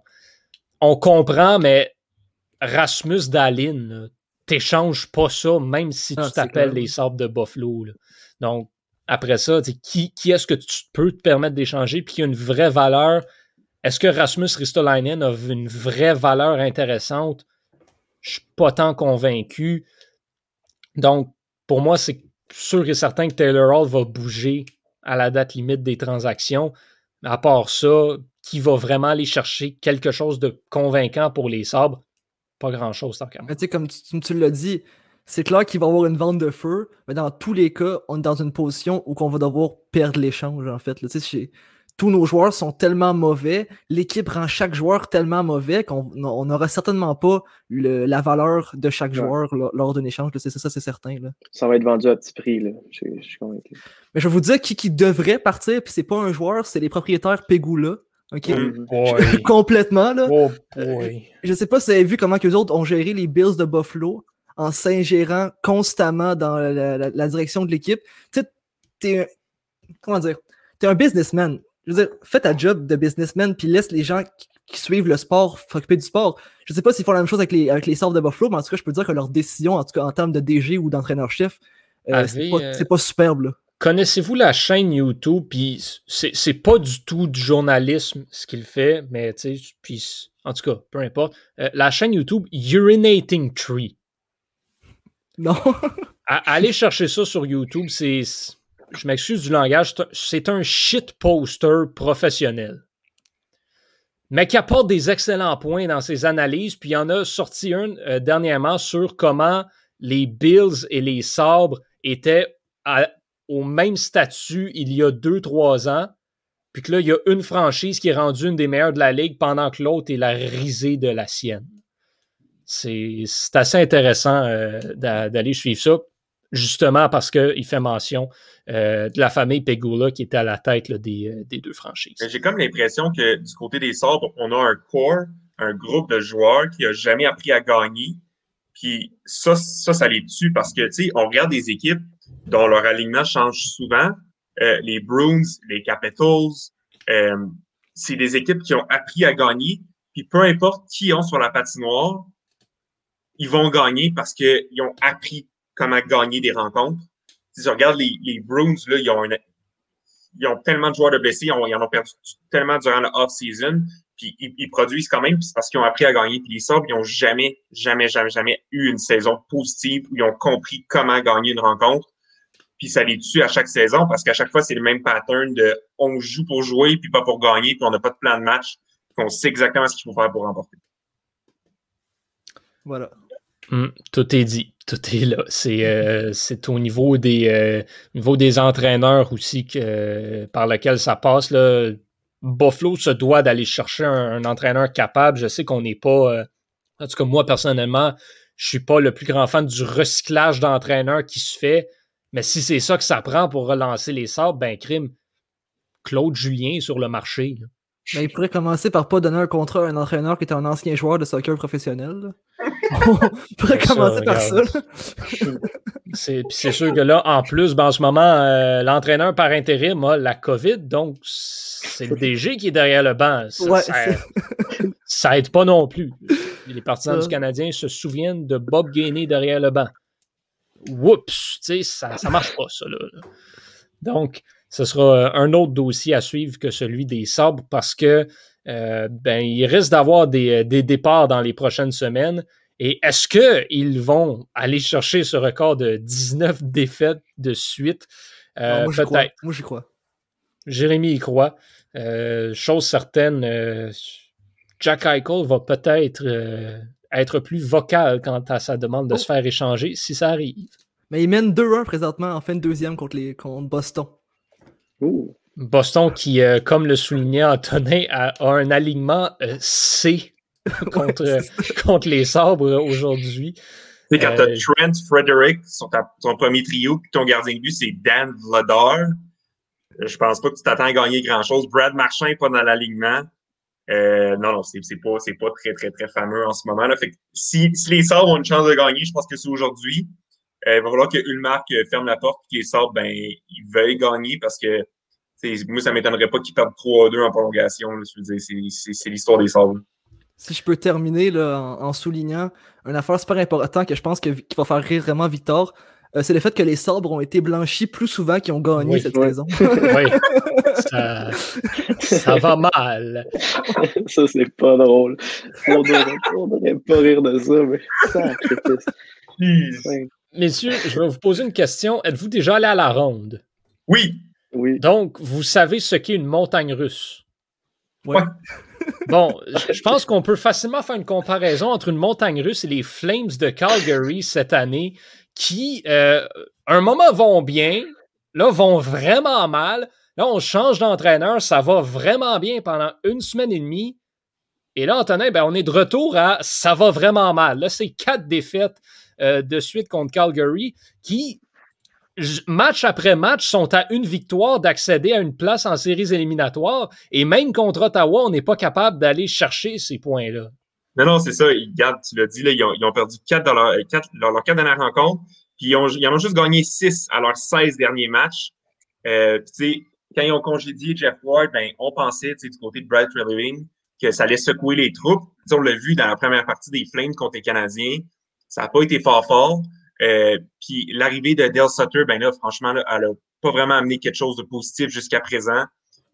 on, comprend, mais Rasmus Dalin, t'échanges pas ça, même si tu t'appelles les Sabres de Buffalo. Donc, après ça, qui, qui est-ce que tu peux te permettre d'échanger puis qui a une vraie valeur? Est-ce que Rasmus Ristolainen a une vraie valeur intéressante? Je suis pas tant convaincu. Donc, pour moi, c'est sûr et certain que Taylor Hall va bouger à la date limite des transactions. À part ça, qui va vraiment aller chercher quelque chose de convaincant pour les sabres? Pas grand-chose, tu sais, comme tu, l'as dit, c'est clair qu'il va y avoir une vente de feu, mais dans tous les cas, on est dans une position où on va devoir perdre l'échange, en fait. tous nos joueurs sont tellement mauvais, l'équipe rend chaque joueur tellement mauvais qu'on n'aura certainement pas la valeur de chaque joueur lors d'un échange. C'est ça, c'est certain. Là. Ça va être vendu à petit prix, là. Je, suis convaincu. Mais je vais vous dire qui, qui devrait partir, puis c'est pas un joueur, c'est les propriétaires Pegula. OK? Oh Complètement, là. Oh boy. Je sais pas si vous avez vu comment que les autres ont géré les Bills de Buffalo en s'ingérant constamment dans la, direction de l'équipe. Tu sais, t'es un... Comment dire? T'es un businessman. Je veux dire, fais ta job de businessman puis laisse les gens qui, suivent le sport s'occuper du sport. Je sais pas s'ils font la même chose avec les, avec les de Buffalo, mais en tout cas, je peux dire que leur décision, en tout cas en termes de DG ou d'entraîneur-chef, euh, c'est pas, euh, pas, superbe. Là. Connaissez-vous la chaîne YouTube? Puis c'est pas du tout du journalisme ce qu'il fait, mais tu sais, puis en tout cas, peu importe. Euh, la chaîne YouTube Urinating Tree. Non. allez chercher ça sur YouTube. C'est. Je m'excuse du langage. C'est un shit poster professionnel. Mais qui apporte des excellents points dans ses analyses. Puis il y en a sorti un euh, dernièrement sur comment les Bills et les Sabres étaient à, au même statut il y a deux, trois ans, puis que là, il y a une franchise qui est rendue une des meilleures de la ligue pendant que l'autre est la risée de la sienne. C'est assez intéressant euh, d'aller suivre ça, justement parce qu'il fait mention euh, de la famille Pegula qui était à la tête des, euh, des, deux franchises. J'ai comme l'impression que du côté des Sabres, on a un core, un groupe de joueurs qui n'a jamais appris à gagner. Puis ça, ça, ça les tue parce que, tu sais, on regarde des équipes, dont leur alignement change souvent. Euh, les Bruins, les Capitals, euh, c'est des équipes qui ont appris à gagner. Puis peu importe qui ils ont sur la patinoire, ils vont gagner parce qu'ils ont appris comment gagner des rencontres. Si tu regardes les, les Bruins, là, ils ont, ils ont tellement de joueurs de blessés, ils, ils en ont perdu tellement durant la off-season, puis ils, produisent quand même, c'est parce qu'ils ont appris à gagner. Puis les Sabres, ils ont jamais, jamais, jamais, jamais eu une saison positive où ils ont compris comment gagner une rencontre puis ça les tue à chaque saison parce qu'à chaque fois, c'est le même pattern de on joue pour jouer, puis pas pour gagner, puis on n'a pas de plan de match, puis on sait exactement ce qu'il faut faire pour remporter. Voilà. Hum, tout est dit. Tout est là. C'est euh, au niveau des, euh, niveau des entraîneurs aussi que, par lequel ça passe. Là. Buffalo se doit d'aller chercher un, entraîneur capable. Je sais qu'on n'est pas. Euh, en tout cas, moi, personnellement, je suis pas le plus grand fan du recyclage d'entraîneurs qui se fait Mais si c'est ça que ça prend pour relancer les sabres, ben crime. Claude Julien sur le marché. Mais il pourrait commencer par pas donner un contrat à un entraîneur qui est un ancien joueur de soccer professionnel. il pourrait commencer par ça. c'est sûr que là, en plus, ben, en ce moment, euh, l'entraîneur par intérim a la COVID, donc c'est le DG qui est derrière le banc. Ça, aide pas non plus. Les partisans du Canadien se souviennent de Bob Gainey derrière le banc. Oups, ça, ça marche pas, ça. Là. Donc, ce sera euh, un autre dossier à suivre que celui des sabres parce que euh, ben, il risque d'avoir des, des, départs dans les prochaines semaines. Et est-ce qu'ils vont aller chercher ce record de 19 défaites de suite? Euh, Peut-être. Moi, j'y crois. Jérémy y croit. Euh, chose certaine, euh, Jack Eichel va peut-être être plus vocal quant à sa demande de oh. se faire échanger si ça arrive. Mais il mène 2-1 présentement en fin de deuxième contre, les, contre Boston. Boston qui, euh, comme le soulignait Antonin, a, un alignement euh, C contre, contre les sabres aujourd'hui. Tu quand tu as euh, Trent, Frederick, son, ton premier trio, puis ton gardien de but, c'est Dan Vladar. Je pense pas que tu t'attends à gagner grand-chose. Brad Marchand n'est pas dans l'alignement. Non, non, c'est pas, pas très, très, très fameux en ce moment. Là. Fait si, si les Sabres ont une chance de gagner, je pense que c'est aujourd'hui. il va falloir que Ulmark ferme la porte et que les Sabres, ben, ils veuillent gagner parce que moi, ça m'étonnerait pas qu'ils perdent 3-2 en prolongation. C'est l'histoire des sables. Si je peux terminer là, en, soulignant une affaire super importante que je pense qu'il va faire rire vraiment Victor, euh, c'est le fait que les sabres ont été blanchis plus souvent qu'ils ont gagné cette saison. oui. Ça, va mal. ça, c'est pas drôle. On devrait, pas rire de ça, mais ça, Messieurs, je vais vous poser une question. Êtes-vous déjà allé à la ronde? Oui. Donc, vous savez ce qu'est une montagne russe? Ouais. bon, je pense qu'on peut facilement faire une comparaison entre une montagne russe et les Flames de Calgary cette année, qui, euh, un moment, vont bien, là, vont vraiment mal. Là, on change d'entraîneur, ça va vraiment bien pendant une semaine et demie. Et là, Antonin, ben, on est de retour à ça va vraiment mal. Là, c'est quatre défaites euh, de suite contre Calgary qui, match après match, sont à une victoire d'accéder à une place en séries éliminatoires. Et même contre Ottawa, on n'est pas capable d'aller chercher ces points-là. Non, non, c'est ça. Ils, tu l'as dit, là, ils, ont, perdu quatre dans leur, quatre, leur quatre dernières rencontres. Puis ils, ont, ils en ont juste gagné six à leurs 16 derniers matchs. Euh, puis, quand ils ont congédié Jeff Ward, ben, on pensait du côté de Brad Treliving que ça allait secouer les troupes. on l'a vu dans la première partie des Flames contre les Canadiens. Ça n'a pas été fort fort. Euh, puis l'arrivée de Dale Sutter, ben là, franchement, elle a pas vraiment amené quelque chose de positif jusqu'à présent.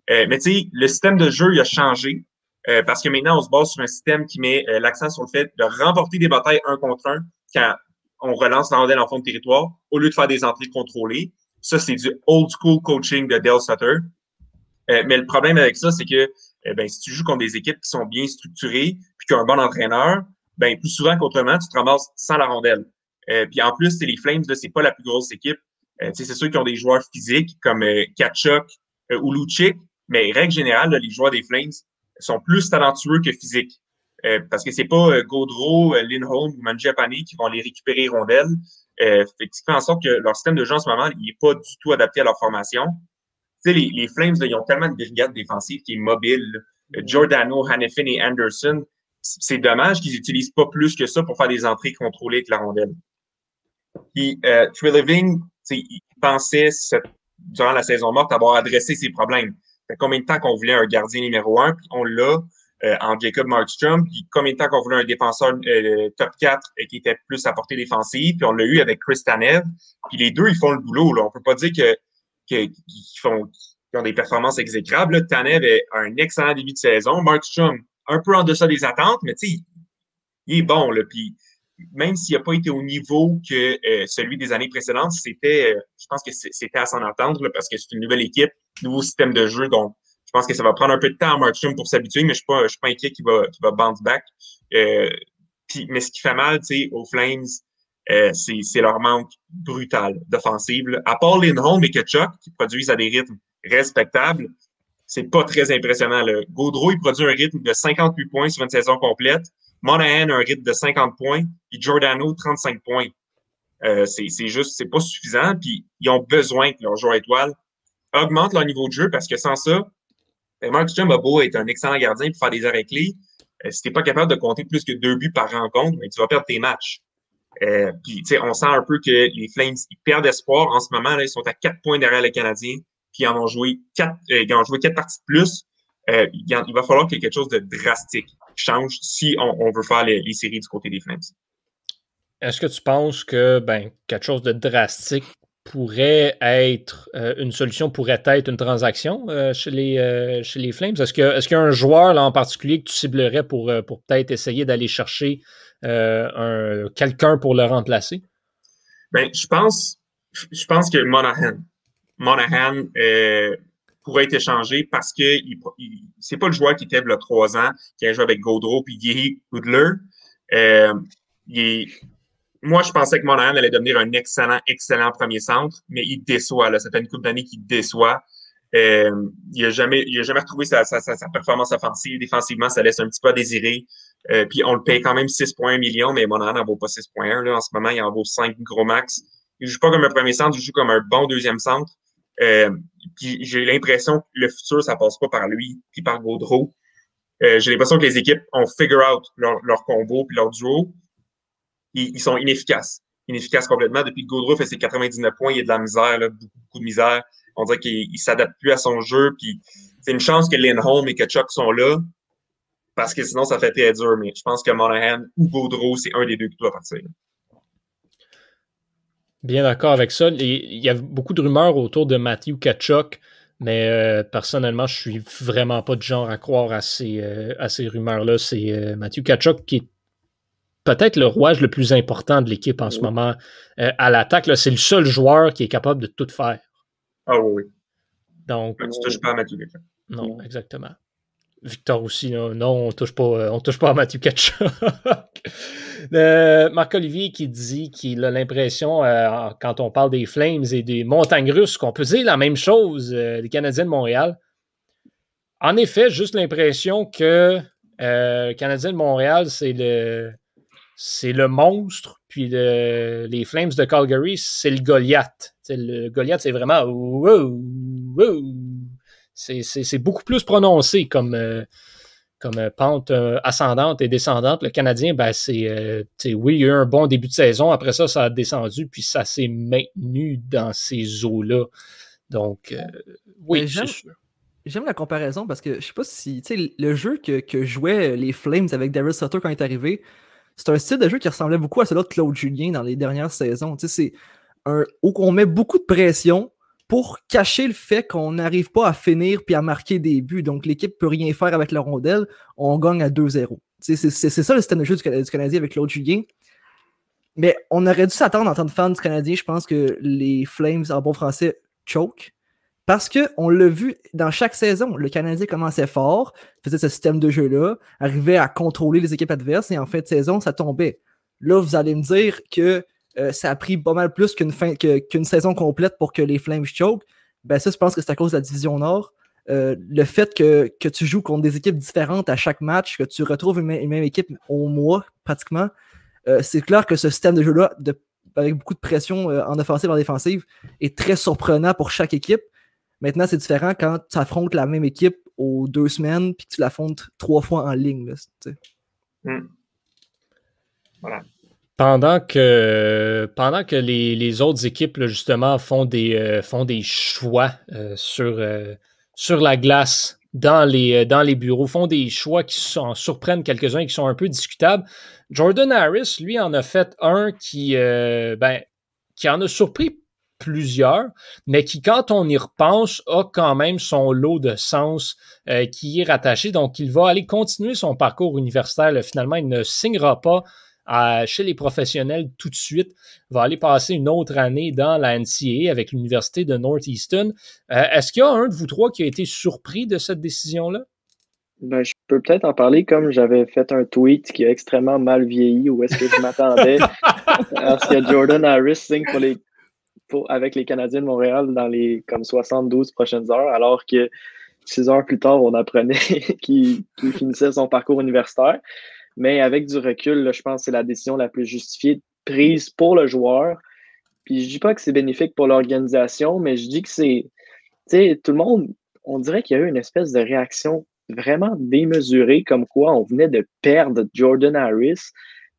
Euh, mais tu sais, le système de jeu, il a changé. Euh, parce que maintenant, on se base sur un système qui met l'accent sur le fait de remporter des batailles un contre un quand on relance la rondelle en fond de territoire au lieu de faire des entrées contrôlées. Ça, c'est du old school coaching de Dale Sutter. mais le problème avec ça, c'est que ben, si tu joues contre des équipes qui sont bien structurées puis qui ont un bon entraîneur, ben, plus souvent qu'autrement, tu te ramasses sans la rondelle. Euh, puis en plus, c'est les Flames, là, c'est pas la plus grosse équipe. Euh, c'est ceux qui ont des joueurs physiques comme euh, Kachuk euh, ou Luchik, mais règle générale, là, les joueurs des Flames sont plus talentueux que physiques. Euh, parce que c'est pas euh, Gaudreau, Lindholm ou Mangiapane qui vont les récupérer rondelles. Euh, fait, fait en sorte que leur système de jeu en ce moment, il est pas du tout adapté à leur formation. Tu sais, les, les Flames, là, ils ont tellement de brigades défensives qui est mobile. Giordano, Hannifin et Anderson, c'est dommage qu'ils utilisent pas plus que ça pour faire des entrées contrôlées avec la rondelle. Puis euh, Treliving, il pensait durant la saison morte avoir adressé ses problèmes. Combien de temps qu'on voulait un gardien numéro un, puis on l'a euh, en Jacob Markstrom, puis combien de temps qu'on voulait un défenseur euh, top 4 euh, qui était plus à portée défensive, puis on l'a eu avec Chris Tanev. Puis les deux, ils font le boulot. Là. On peut pas dire que, qu'ils font qu'ils ont des performances exécrables. Tanev est un excellent début de saison. Markstrom, un peu en deçà des attentes, mais tu sais, il est bon. Là, puis même s'il n'a pas été au niveau que euh, celui des années précédentes, c'était, euh, je pense que c'était à s'en attendre parce que c'est une nouvelle équipe, nouveau système de jeu. Donc, je pense que ça va prendre un peu de temps à Markstrom pour s'habituer, mais je ne suis, pas inquiet qu'il va, va bounce back. Euh, mais ce qui fait mal, tu sais, aux Flames, c'est leur manque brutal d'offensive. À part Lindholm et Ketchuk, qui produisent à des rythmes respectables, c'est pas très impressionnant. Le Gaudreau, il produit un rythme de 58 points sur une saison complète. Monahan un rythme de 50 points, et Giordano 35 points. Euh, c'est juste, c'est pas suffisant. Puis ils ont besoin que leurs joueurs étoiles augmentent leur niveau de jeu parce que sans ça, ben, Mark Strum a beau un excellent gardien pour faire des arrêts clés. Euh, si t'es pas capable de compter plus que deux buts par rencontre, ben, tu vas perdre tes matchs. Euh, on sent un peu que les Flames perdent espoir en ce moment. Ils sont à quatre points derrière les Canadiens, puis ils en ont joué quatre, euh, ont joué quatre parties de plus. Il, va falloir ait quelque chose de drastique change si on, veut faire les, séries du côté des Flames. Est-ce que tu penses que ben, quelque chose de drastique pourrait être euh, une solution, pourrait être une transaction chez, les, chez les Flames? Est-ce qu'il est y a un joueur là, en particulier que tu ciblerais pour, pour peut-être essayer d'aller chercher quelqu'un pour le remplacer? Ben, je pense, je pense que Monahan. Monahan, pourrait être échangé parce que il, c'est pas le joueur qui était il trois ans, qui a joué avec Gaudreau puis Gary Goodler. Euh, moi, je pensais que Monahan allait devenir un excellent, excellent premier centre, mais il déçoit. Là. Ça fait une couple d'années qu'il déçoit. Euh, il n'a jamais, il a jamais retrouvé sa, sa, sa, performance offensive. Défensivement, ça laisse un petit peu à désirer. Euh, puis on le paye quand même 6,1 millions, mais Monahan n'en vaut pas 6,1. En ce moment, il en vaut 5 gros max. Il joue pas comme un premier centre, il joue comme un bon deuxième centre. Euh, puis j'ai l'impression que le futur, ça passe pas par lui puis par Gaudreau. Euh, j'ai l'impression que les équipes ont figure out leur, leur combo puis leur duo. Ils, sont inefficaces. Inefficaces complètement. Depuis que Gaudreau fait ses 99 points, il y a de la misère, beaucoup, de misère. On dirait qu'il s'adapte plus à son jeu. C'est une chance que Lindholm et que Chuck sont là. Parce que sinon, ça fait très dur. Mais je pense que Monahan ou Gaudreau, c'est un des deux qui doit partir. Bien d'accord avec ça. Il y a beaucoup de rumeurs autour de Matthew Kachuk, mais euh, personnellement, je suis vraiment pas de genre à croire à ces, euh, ces rumeurs-là. C'est euh, Matthew Kachuk qui est peut-être le rouage le plus important de l'équipe en ce moment à l'attaque. C'est le seul joueur qui est capable de tout faire. Ah oui. Donc, tu touches pas à Matthew Kachuk. Non, exactement. Victor aussi, non, on touche pas, on touche pas à Matthew Kachuk. Euh, Marc-Olivier qui dit qu'il a l'impression, euh, quand on parle des Flames et des montagnes russes, qu'on peut dire la même chose euh, des Canadiens de Montréal. En effet, juste l'impression que le Canadien de Montréal, c'est le, c'est le monstre, puis les Flames de Calgary, c'est le Goliath. le Goliath, c'est vraiment c'est beaucoup plus prononcé comme, comme euh, pente euh, ascendante et descendante. Le Canadien, ben, c'est, euh, oui, il y a eu un bon début de saison. Après ça, ça a descendu, puis ça s'est maintenu dans ces eaux-là. Donc, oui, c'est sûr. J'aime la comparaison parce que je sais pas si, tu sais, le jeu que, que, jouaient les Flames avec Daryl Sutter quand il est arrivé, c'est un style de jeu qui ressemblait beaucoup à celui de Claude Julien dans les dernières saisons. Tu sais, c'est un, où on met beaucoup de pression, pour cacher le fait qu'on n'arrive pas à finir puis à marquer des buts. Donc, l'équipe peut rien faire avec la rondelle. On gagne à 2-0. C'est ça le système de jeu du, Canadien avec Claude Julien. Mais on aurait dû s'attendre en tant que fan du Canadien, je pense que les Flames, en bon français, choke. Parce qu'on l'a vu dans chaque saison, le Canadien commençait fort, faisait ce système de jeu-là, arrivait à contrôler les équipes adverses et en fin de saison, ça tombait. Là, vous allez me dire que euh, ça a pris pas mal plus qu'une qu'une saison complète pour que les Flames choke. Ben ça, je pense que c'est à cause de la division Nord. Euh, le fait que, tu joues contre des équipes différentes à chaque match, que tu retrouves une, même équipe au mois pratiquement, euh, c'est clair que ce système de jeu-là, avec beaucoup de pression en offensive et en défensive, est très surprenant pour chaque équipe. Maintenant, c'est différent quand tu affrontes la même équipe aux deux semaines puis que tu l'affrontes trois fois en ligne. Hmm. Voilà. Pendant que, pendant que les, les autres équipes, justement, font des, euh, font des choix euh, sur, euh, sur la glace dans les, dans les bureaux, font des choix qui sont, surprennent quelques-uns et qui sont un peu discutables. Jordan Harris, lui, en a fait un qui, ben, qui en a surpris plusieurs, mais qui, quand on y repense, a quand même son lot de sens qui y est rattaché. Donc, il va aller continuer son parcours universitaire. Finalement, il ne signera pas chez les professionnels tout de suite, va aller passer une autre année dans la NCAA avec l'Université de Northeastern. Euh, est-ce qu'il y a un de vous trois qui a été surpris de cette décision-là? Ben, je peux peut-être en parler comme j'avais fait un tweet qui a extrêmement mal vieilli ou est-ce que je m'attendais à ce que Jordan Harris signe pour les, avec les Canadiens de Montréal dans les comme 72 prochaines heures, alors que six heures plus tard, on apprenait qu'il finissait son parcours universitaire. Mais avec du recul, je pense que c'est la décision la plus justifiée prise pour le joueur. Puis je dis pas que c'est bénéfique pour l'organisation, mais je dis que c'est. Tu sais, tout le monde, on dirait qu'il y a eu une espèce de réaction vraiment démesurée, comme quoi on venait de perdre Jordan Harris.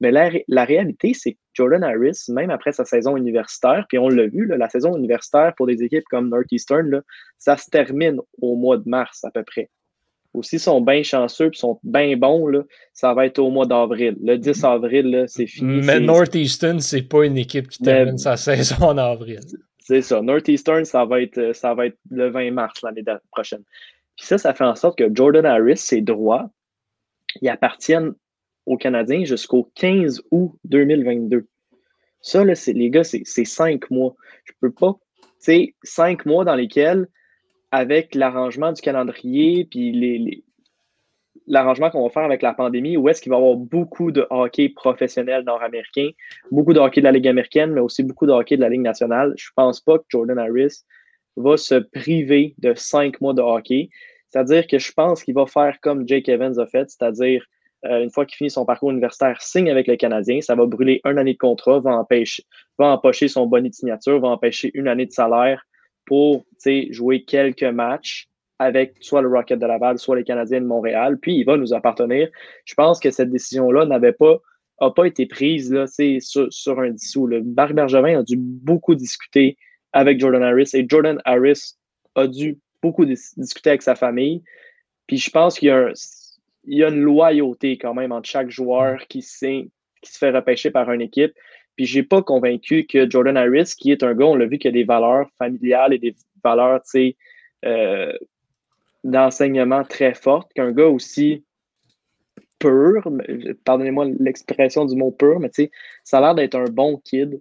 Mais la, la réalité, c'est que Jordan Harris, même après sa saison universitaire, puis on l'a vu, la saison universitaire pour des équipes comme Northeastern, ça se termine au mois de mars à peu près. Aussi, sont bien chanceux et sont bien bons, là, ça va être au mois d'avril. Le 10 avril, c'est fini. Mais Northeastern, c'est pas une équipe qui termine sa saison en avril. C'est ça. Northeastern, ça va être, ça va être le 20 mars l'année prochaine. Puis ça, ça fait en sorte que Jordan Harris, ses droits, ils appartiennent Canadiens jusqu'au 15 août 2022. Ça, là, les gars, c'est cinq mois. Je peux pas, tu cinq mois dans lesquels avec l'arrangement du calendrier, puis l'arrangement qu'on va faire avec la pandémie, où est-ce qu'il va y avoir beaucoup de hockey professionnel nord-américain, beaucoup de hockey de la Ligue américaine, mais aussi beaucoup de hockey de la Ligue nationale. Je ne pense pas que Jordan Harris va se priver de cinq mois de hockey. C'est-à-dire que je pense qu'il va faire comme Jake Evans a fait, c'est-à-dire euh, une fois qu'il finit son parcours universitaire, signe avec le Canadien, ça va brûler une année de contrat, va, empêcher, va empocher son bonnet de signature, va empêcher une année de salaire, pour jouer quelques matchs avec soit le Rocket de Laval, soit les Canadiens de Montréal, puis il va nous appartenir. Je pense que cette décision-là n'avait pas, a pas été prise là, sur, sur un dissous. Le Barry Bergevin a dû beaucoup discuter avec Jordan Harris et Jordan Harris a dû beaucoup discuter avec sa famille. Puis je pense qu'il y, a y a une loyauté quand même entre chaque joueur qui, qui se fait repêcher par une équipe. Puis j'ai pas convaincu que Jordan Harris, qui est un gars, on l'a vu, qui a des valeurs familiales et des valeurs, tu sais, euh, d'enseignement très fortes, qu'un gars aussi pur, pardonnez-moi l'expression du mot pur, mais tu sais, ça a l'air d'être un bon kid.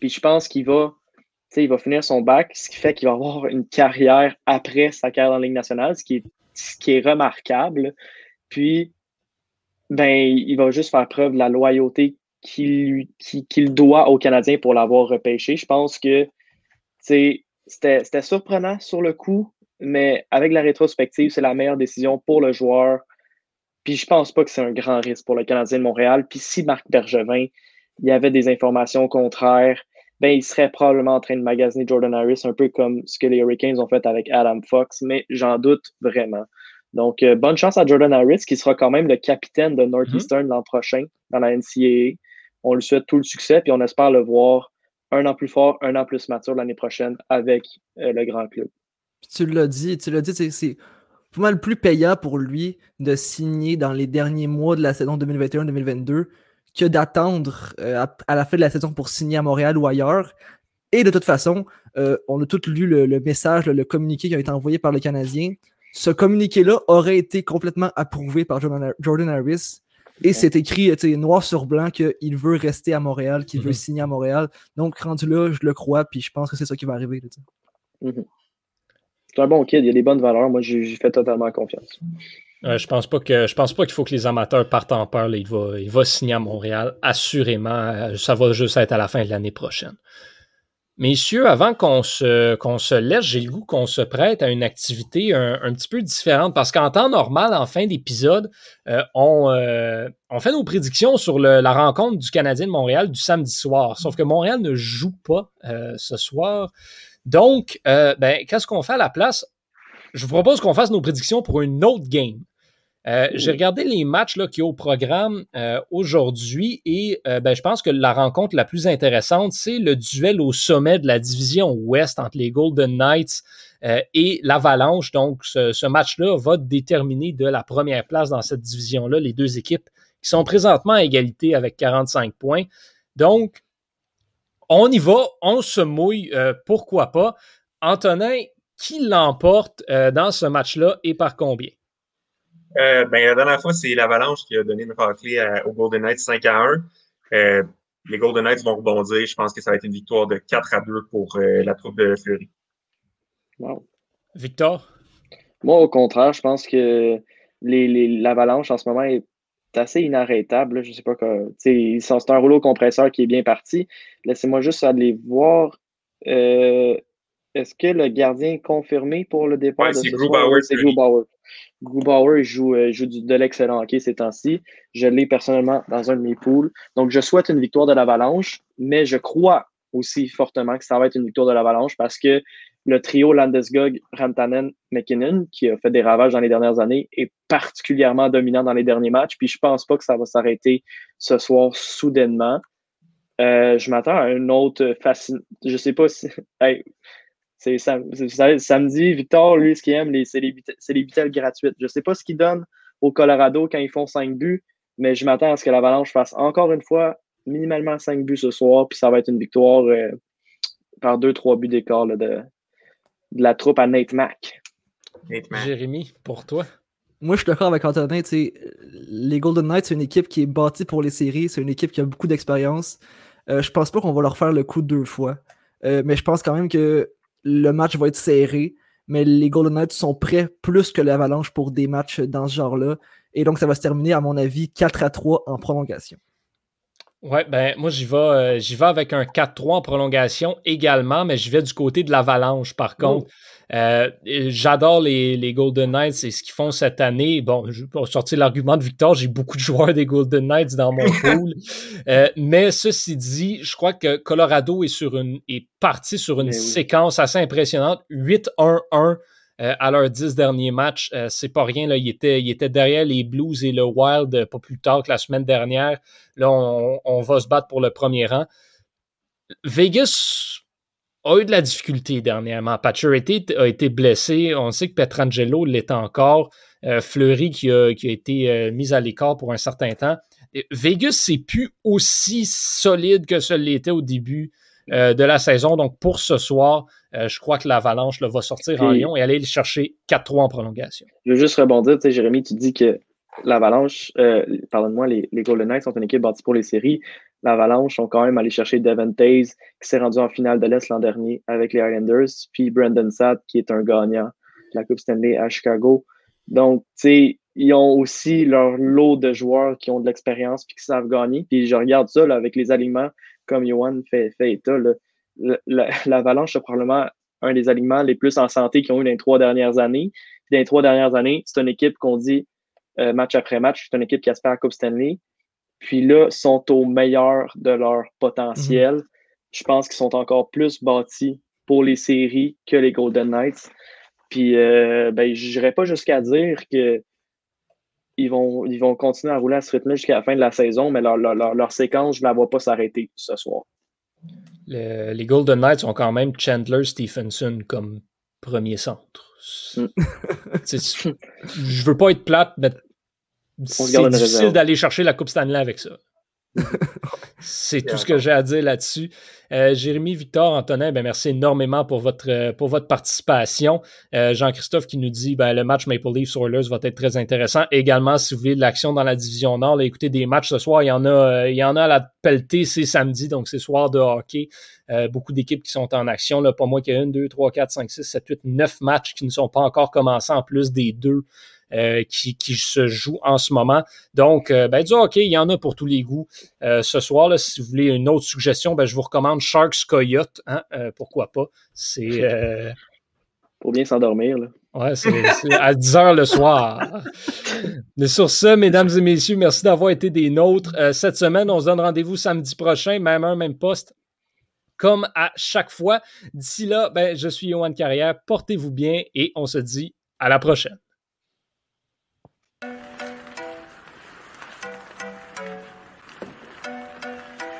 Puis je pense qu'il va, tu sais, il va finir son bac, ce qui fait qu'il va avoir une carrière après sa carrière en Ligue nationale, ce qui est, ce qui est remarquable. Puis, ben, il va juste faire preuve de la loyauté qu'il doit aux Canadiens pour l'avoir repêché. Je pense que c'était surprenant sur le coup, mais avec la rétrospective, c'est la meilleure décision pour le joueur. Puis je pense pas que c'est un grand risque pour le Canadien de Montréal. Puis si Marc Bergevin, y avait des informations contraires, ben il serait probablement en train de magasiner Jordan Harris, un peu comme ce que les Hurricanes ont fait avec Adam Fox, mais j'en doute vraiment. Donc, euh, bonne chance à Jordan Harris, qui sera quand même le capitaine de Northeastern mm-hmm. l'an prochain dans la NCAA. On lui souhaite tout le succès, puis on espère le voir un an plus fort, un an plus mature l'année prochaine avec euh, le grand club. tu l'as dit, tu l'as dit, c'est pas mal plus payant pour lui de signer dans les derniers mois de la saison 2021-2022 que d'attendre euh, à, la fin de la saison pour signer à Montréal ou ailleurs. Et de toute façon, on a tous lu le, message, le, communiqué qui a été envoyé par le Canadien. Ce communiqué-là aurait été complètement approuvé par Jordan Harris et c'est écrit noir sur blanc qu'il veut rester à Montréal, qu'il veut mhm. signer à Montréal. Donc, rendu là, je le crois, puis je pense que c'est ça qui va arriver. Mhm. C'est un bon kid, il y a des bonnes valeurs. Moi, j'y fais totalement confiance. je pense pas que je pense pas qu'il faut que les amateurs partent en peur. Il, va, il va signer à Montréal, assurément. Euh, ça va juste être à la fin de l'année prochaine. Messieurs, avant qu'on se, qu'on se laisse, j'ai le goût qu'on se prête à une activité un, petit peu différente parce qu'en temps normal, en fin d'épisode, euh, on, euh, on fait nos prédictions sur la rencontre du Canadien de Montréal du samedi soir. Sauf que Montréal ne joue pas euh, ce soir. Donc, ben, qu'est-ce qu'on fait à la place? Je vous propose qu'on fasse nos prédictions pour une autre game. Euh, j'ai regardé les matchs là, qui sont au programme euh, aujourd'hui et euh, ben, je pense que la rencontre la plus intéressante, c'est le duel au sommet de la division Ouest entre les Golden Knights et l'Avalanche. Donc, ce, ce match-là va déterminer de la première place dans cette division-là les deux équipes qui sont présentement à égalité avec 45 points. Donc, on y va, on se mouille, pourquoi pas. Antonin, qui l'emporte dans ce match-là et par combien? Euh, ben, la dernière fois, c'est l'Avalanche qui a donné une raclée aux Golden Knights 5 à 1. Euh, les Golden Knights vont rebondir. Je pense que ça va être une victoire de 4 à 2 pour euh, la troupe de Fleury. Wow. Victor? Moi, au contraire, je pense que l'Avalanche en ce moment est assez inarrêtable. Je sais pas que. C'est un rouleau compresseur qui est bien parti. Laissez-moi juste aller voir. Est-ce que le gardien est confirmé pour le départ de ce soir? C'est Grubauer. Grubauer joue, euh, joue de l'excellent hockey ces temps-ci. Je l'ai personnellement dans un de mes poules. Donc, je souhaite une victoire de l'Avalanche, mais je crois aussi fortement que ça va être une victoire de l'Avalanche parce que le trio Landesgog, Rantanen, McKinnon, qui a fait des ravages dans les dernières années, est particulièrement dominant dans les derniers matchs. Puis je pense pas que ça va s'arrêter ce soir soudainement. je m'attends à une autre fascinante. Je sais pas si. c'est samedi, Victor, lui, ce qu'il aime, c'est les vitelles gratuites. Je sais pas ce qu'il donne au Colorado quand ils font 5 buts, mais je m'attends à ce que l'Avalanche fasse encore une fois minimalement 5 buts ce soir, puis ça va être une victoire euh, par 2-3 buts d'écart de, de la troupe à Nate Mack. Jérémy, pour toi? Moi, je suis d'accord avec Antonin. Les Golden Knights, c'est une équipe qui est bâtie pour les séries. C'est une équipe qui a beaucoup d'expérience. Euh, je pense pas qu'on va leur faire le coup deux fois. Euh, mais je pense quand même que le match va être serré mais les Golden Knights sont prêts plus que l'Avalanche pour des matchs dans ce genre-là. Et donc, ça va se terminer, à mon avis, 4 à 3 en prolongation. Ouais, ben moi j'y vais, euh, j'y vais avec un 4-3 en prolongation également, mais je vais du côté de l'Avalanche par oh. contre. Euh, j'adore les, les, Golden Knights et ce qu'ils font cette année. Bon, je vais sortir l'argument de Victor, j'ai beaucoup de joueurs des Golden Knights dans mon pool. Euh, mais ceci dit, je crois que Colorado est, sur une, est parti sur une séquence assez impressionnante. 8-1-1 euh, à leurs dix derniers matchs. Euh, c'est pas rien. Là, il, était, derrière les Blues et le Wild euh, pas plus tard que la semaine dernière. Là, on, va se battre pour le premier rang. Vegas a eu de la difficulté dernièrement. Pacioretty a été blessé. On sait que Petrangelo l'est encore. Fleury qui a, qui a été mis à l'écart pour un certain temps. Vegas, c'est plus aussi solide que ce l'était au début euh, de la saison. Donc, pour ce soir, euh, je crois que l'Avalanche va sortir en Lyon et aller chercher 4-3 en prolongation. Je veux juste rebondir. Jérémy, tu dis que l'Avalanche, euh, pardonne-moi, les, Golden Knights sont une équipe bâtie pour les séries. L'Avalanche sont quand même allés chercher Devin Taze, qui s'est rendu en finale de l'Est l'an dernier avec les Islanders, puis Brandon Satt, qui est un gagnant de la Coupe Stanley à Chicago. Donc, tu sais, ils ont aussi leur lot de joueurs qui ont de l'expérience puis qui savent gagner. Puis je regarde ça là, avec les aliments comme Johan fait, fait état, l'Avalanche est probablement un des aliments les plus en santé qu'ils ont eu dans les trois dernières années. dans les trois dernières années, c'est une équipe qu'on dit euh, match après match, c'est une équipe qui aspire à la Coupe Stanley. Puis là, sont au meilleur de leur potentiel. Mhm. Je pense qu'ils sont encore plus bâtis pour les séries que les Golden Knights. Puis, euh, ben, je n'irai pas jusqu'à dire que ils vont, ils vont continuer à rouler à ce rythme jusqu'à la fin de la saison, mais leur, leur, séquence, je ne la vois pas s'arrêter ce soir. les Golden Knights ont quand même Chandler Stephenson comme premier centre. Mm. je veux pas être plate, mais c'est difficile d'aller chercher la Coupe Stanley avec ça. C'est tout ce que j'ai à dire là-dessus. Euh, Jérémy, Victor, Antonin, ben merci énormément pour votre, euh, pour votre participation. Euh, Jean-Christophe qui nous dit ben, le match Maple Leafs Oilers va être très intéressant. Également, si vous voulez de l'action dans la division Nord, là, écoutez des matchs ce soir. Il y en a, il y en a à la pelletée, c'est samedi, donc c'est soir de hockey. beaucoup d'équipes qui sont en action. Là, pas moins qu'il y a une, deux, trois, quatre, cinq, six, sept, huit, neuf matchs qui ne sont pas encore commencés en plus des deux euh, qui, se joue en ce moment. Donc, euh, ben, du hockey, il y en a pour tous les goûts. Euh, ce soir, là, si vous voulez une autre suggestion, ben, je vous recommande Sharks Coyote. Hein, pourquoi pas? C'est. Pour bien s'endormir. Là. Ouais, c'est à 10 heures le soir. Mais sur ce, mesdames et messieurs, merci d'avoir été des nôtres. cette semaine, on se donne rendez-vous samedi prochain, même heure, même poste comme à chaque fois. D'ici là, ben, je suis Yohan Carrière. Portez-vous bien et on se dit à la prochaine.